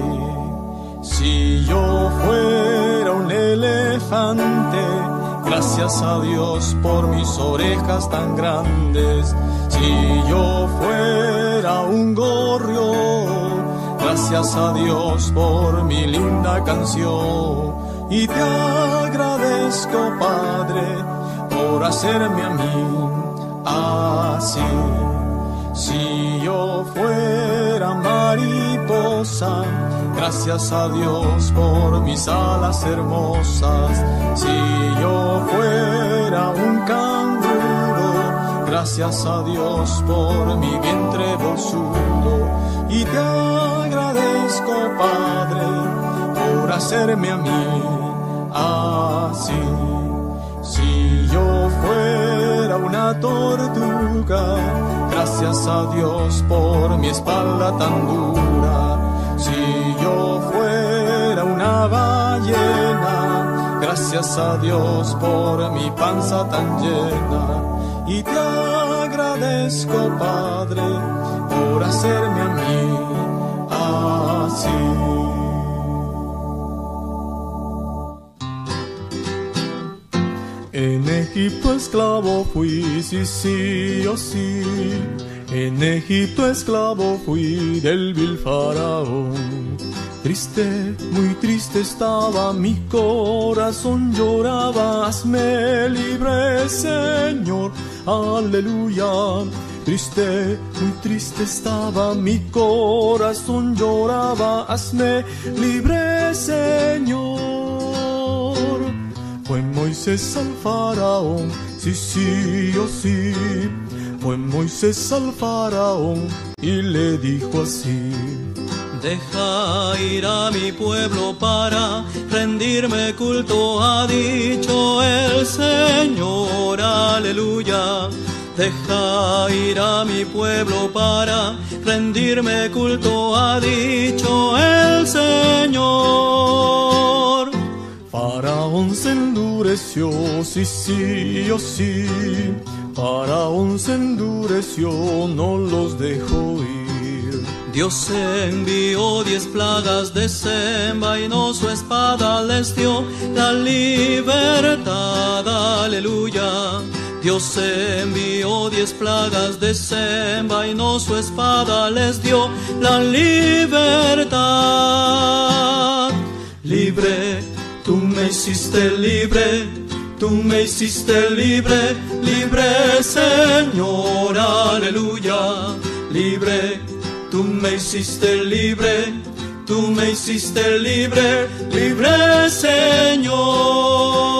Si yo fuera un elefante, gracias a Dios por mis orejas tan grandes. Si yo fuera un gorrión, Gracias a Dios por mi linda canción y te agradezco, Padre, por hacerme a mí así. Si yo fuera mariposa, gracias a Dios por mis alas hermosas. Si yo fuera un canguro, gracias a Dios por mi vientre bolsudo. Y te agradezco, Padre, por hacerme a mí así. Si yo fuera una tortuga, gracias a Dios por mi espalda tan dura. Si yo fuera una ballena, gracias a Dios por mi panza tan llena. Y te agradezco, Padre, por hacerme a mí así. En Egipto esclavo fui, sí, sí, oh sí. En Egipto esclavo fui del vil faraón. Triste, muy triste estaba mi corazón, lloraba, hazme libre, Señor, aleluya. Triste, muy triste estaba mi corazón, lloraba, hazme libre, Señor. Fue Moisés al faraón, sí, sí, oh sí. Fue Moisés al faraón y le dijo así. Deja ir a mi pueblo para rendirme culto, ha dicho el Señor, aleluya. Deja ir a mi pueblo para rendirme culto, ha dicho el Señor. Faraón se endureció, sí, sí, oh sí. Faraón se endureció, no los dejó ir. Dios envió diez plagas, desenvainó su espada, les dio la libertad, aleluya. Dios envió diez plagas, desenvainó su espada, les dio la libertad. Libre Tú me hiciste libre, tú me hiciste libre, libre Señor, aleluya. Libre, tú me hiciste libre, tú me hiciste libre, libre Señor.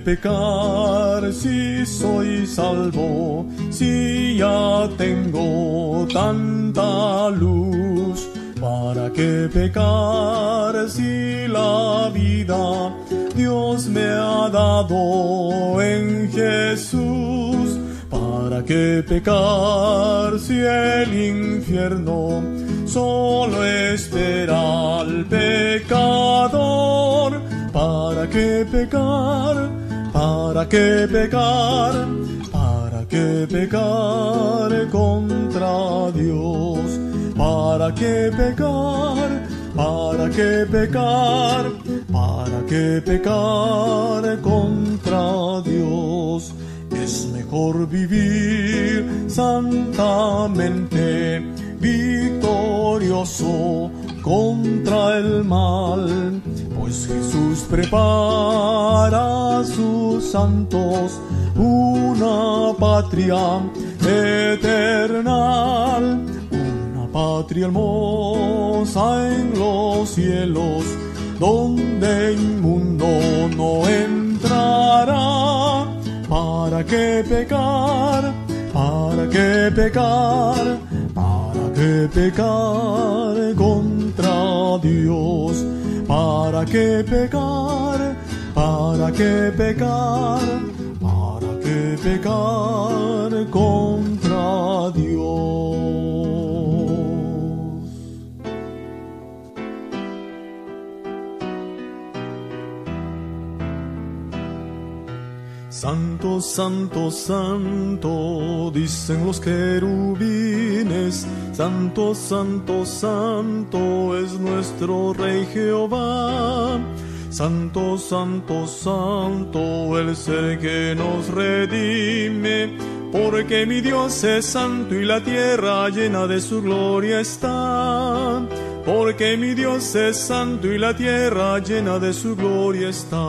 ¿Para qué pecar si soy salvo? Si ya tengo tanta luz. ¿Para qué pecar si la vida Dios me ha dado en Jesús? ¿Para qué pecar si el infierno solo espera al pecador? ¿Para qué pecar? ¿Para qué pecar? ¿Para qué pecar contra Dios? ¿Para qué pecar? ¿Para qué pecar? ¿Para qué pecar contra Dios? Es mejor vivir santamente, victorioso contra el mal, pues Jesús prepara a sus santos una patria eterna, una patria hermosa en los cielos, donde inmundo no entrará. ¿Para qué pecar? ¿Para qué pecar? ¿Para qué pecar contra Dios? ¿Para qué pecar? ¿Para qué pecar? ¿Para qué pecar contra Dios? Santo, santo, santo, dicen los querubines, santo, santo, santo es nuestro Rey Jehová. Santo, santo, santo, el ser que nos redime, porque mi Dios es santo y la tierra llena de su gloria está. Porque mi Dios es santo y la tierra llena de su gloria está.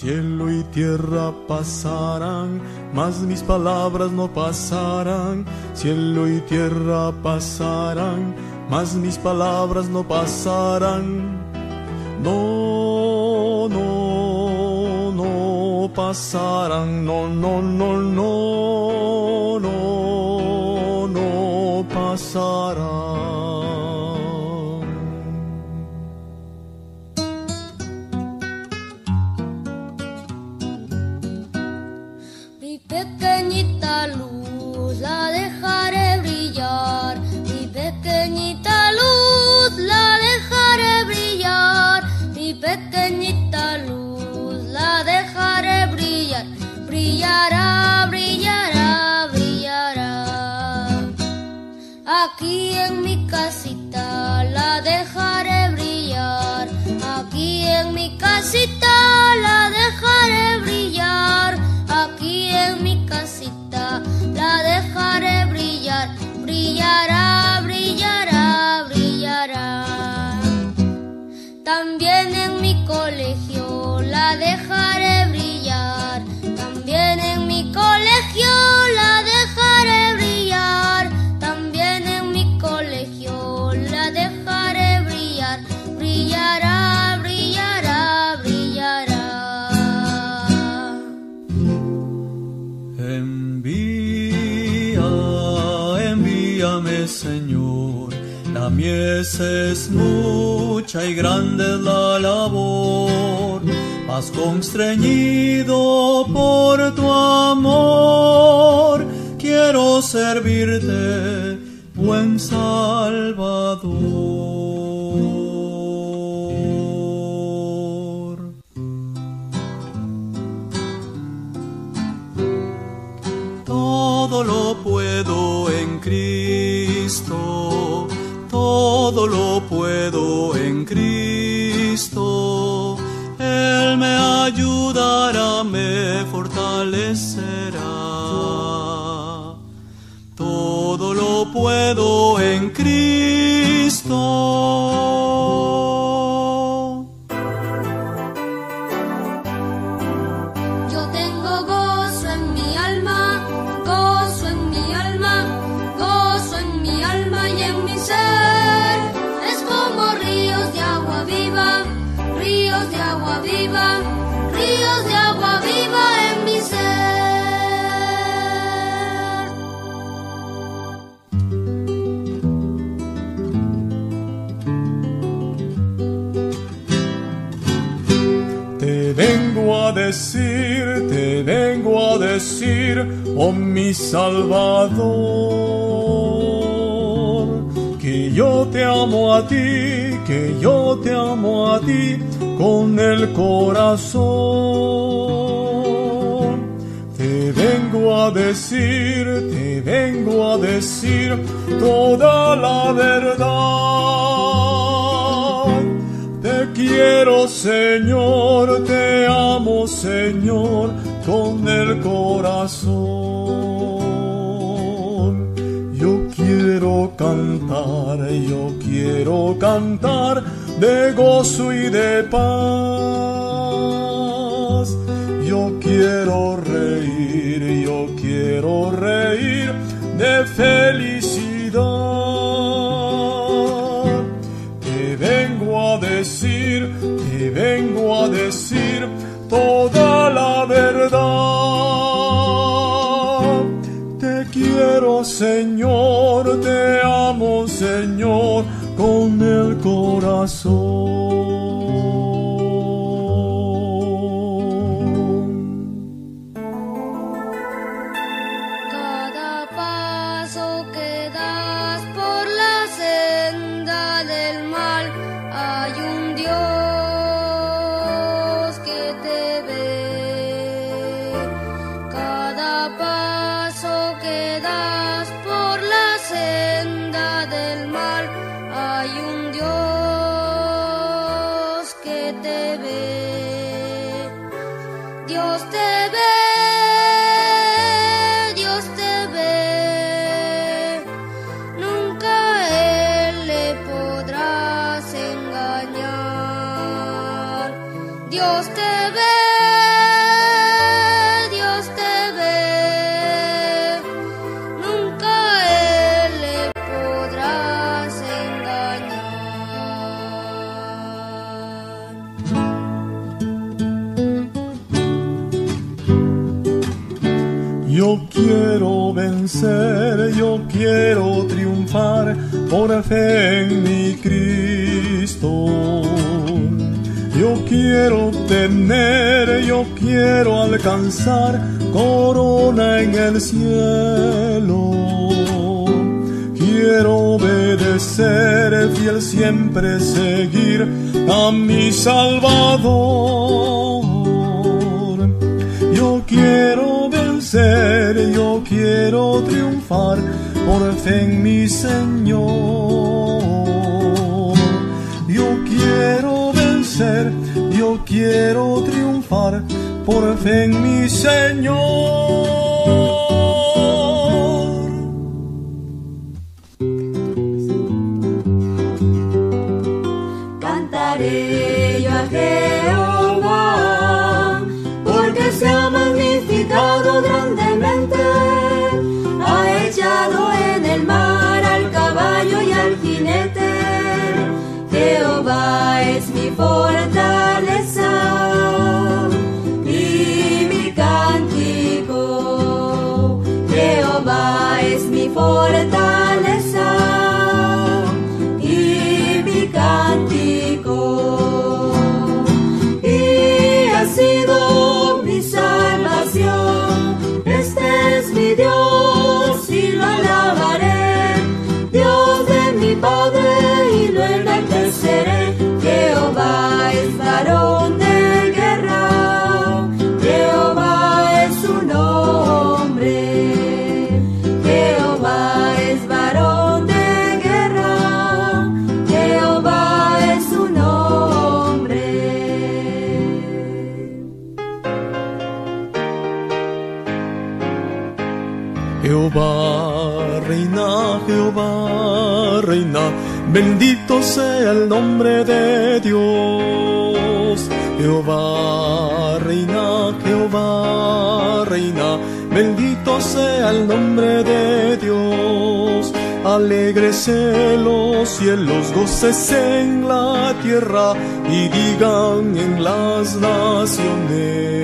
Cielo y tierra pasarán, mas mis palabras no pasarán. Cielo y tierra pasarán, mas mis palabras no pasarán. No, no, no pasarán, no, no, no, no, no, no pasarán. Brillará, brillará, brillará. Aquí en mi casita la dejaré brillar. Aquí en mi casita la dejaré brillar. Aquí en mi casita la dejaré brillar. Brillará, brillará, es mucha y grande la labor, mas constreñido por tu amor, quiero servirte, buen Salvador. Oh mi Salvador, que yo te amo a ti, que yo te amo a ti con el corazón. Te vengo a decir, te vengo a decir toda la verdad. Te quiero, Señor, te amo, Señor, con el Yo quiero cantar, yo quiero cantar de gozo y de paz. Yo quiero reír, yo quiero reír de felicidad. Corazón. Por fe en mi Cristo. Yo quiero tener, yo quiero alcanzar corona en el cielo. Quiero obedecer, fiel siempre seguir a mi Salvador. Yo quiero yo quiero triunfar por fe en mi Señor. Yo quiero vencer, yo quiero triunfar por fe en mi Señor. Mi reina, bendito sea el nombre de Dios. Jehová reina, Jehová reina, bendito sea el nombre de Dios. Alégrese los cielos, gócese en la tierra y digan en las naciones.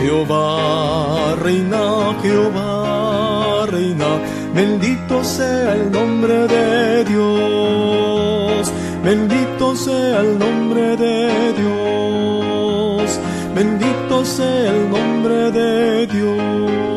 Jehová reina, Jehová reina, bendito sea el nombre de Dios, bendito sea el nombre de Dios, bendito sea el nombre de Dios.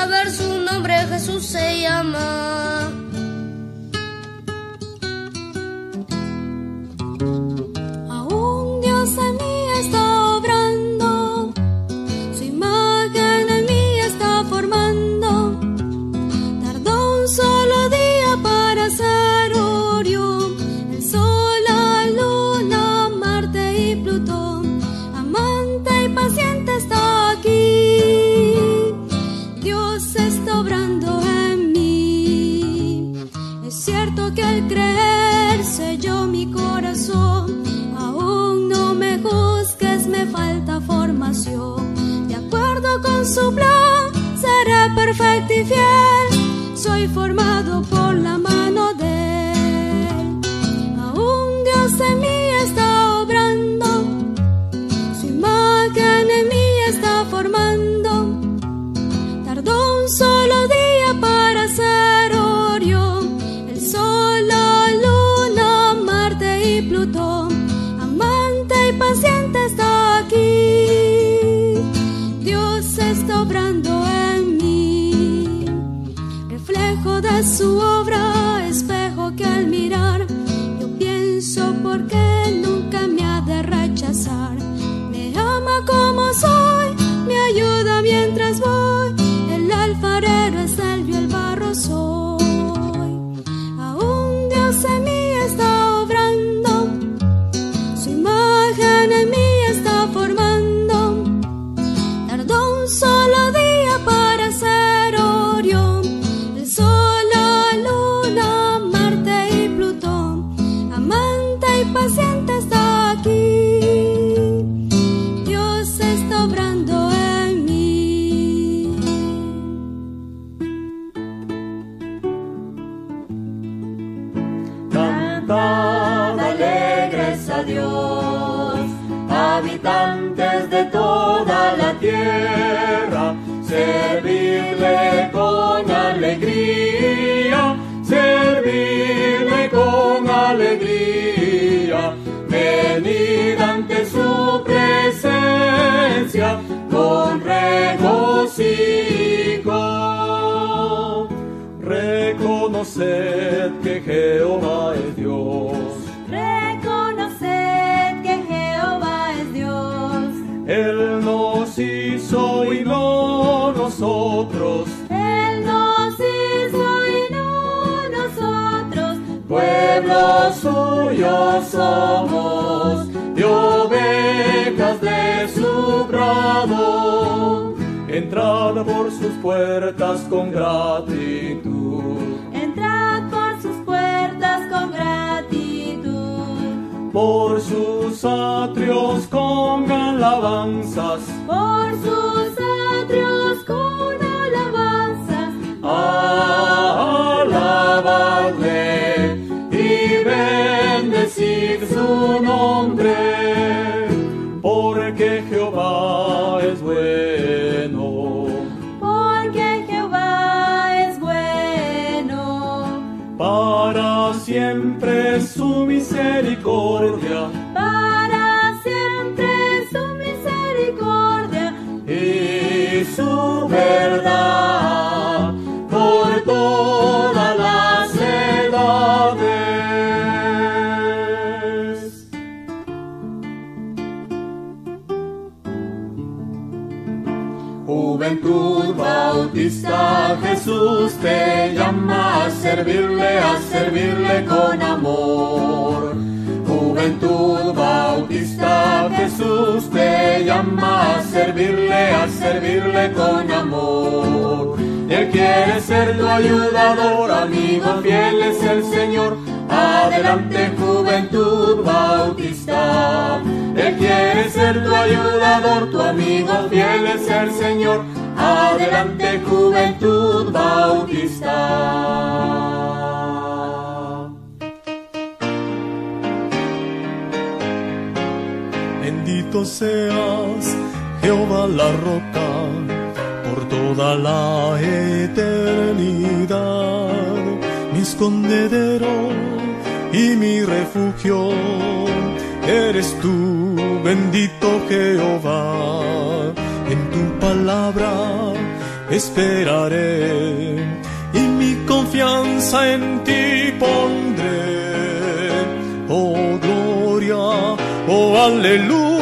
saber su nombre Jesús se llama. Su plan seré perfecto y fiel. Soy formado por la mano Reconoced que Jehová es Dios. Reconoced que Jehová es Dios. Él nos hizo y no nosotros. Él nos hizo y no nosotros. Pueblo suyo somos de ovejas de su prado. Entrad por sus puertas con gratitud. Por sus atrios con alabanzas. Por sus atrios con alabanzas. Alabadle y bendecid su nombre, Jesús te llama a servirle, a servirle con amor. Juventud Bautista, Jesús te llama a servirle, a servirle con amor. Él quiere ser tu ayudador, amigo fiel es el Señor. Adelante Juventud Bautista. Él quiere ser tu ayudador, tu amigo fiel es el Señor. Adelante Juventud Bautista. Bendito seas, Jehová la roca, por toda la eternidad, mi escondedero y mi refugio, eres tú, bendito Jehová, esperaré y mi confianza en ti pondré. Oh gloria, oh aleluya.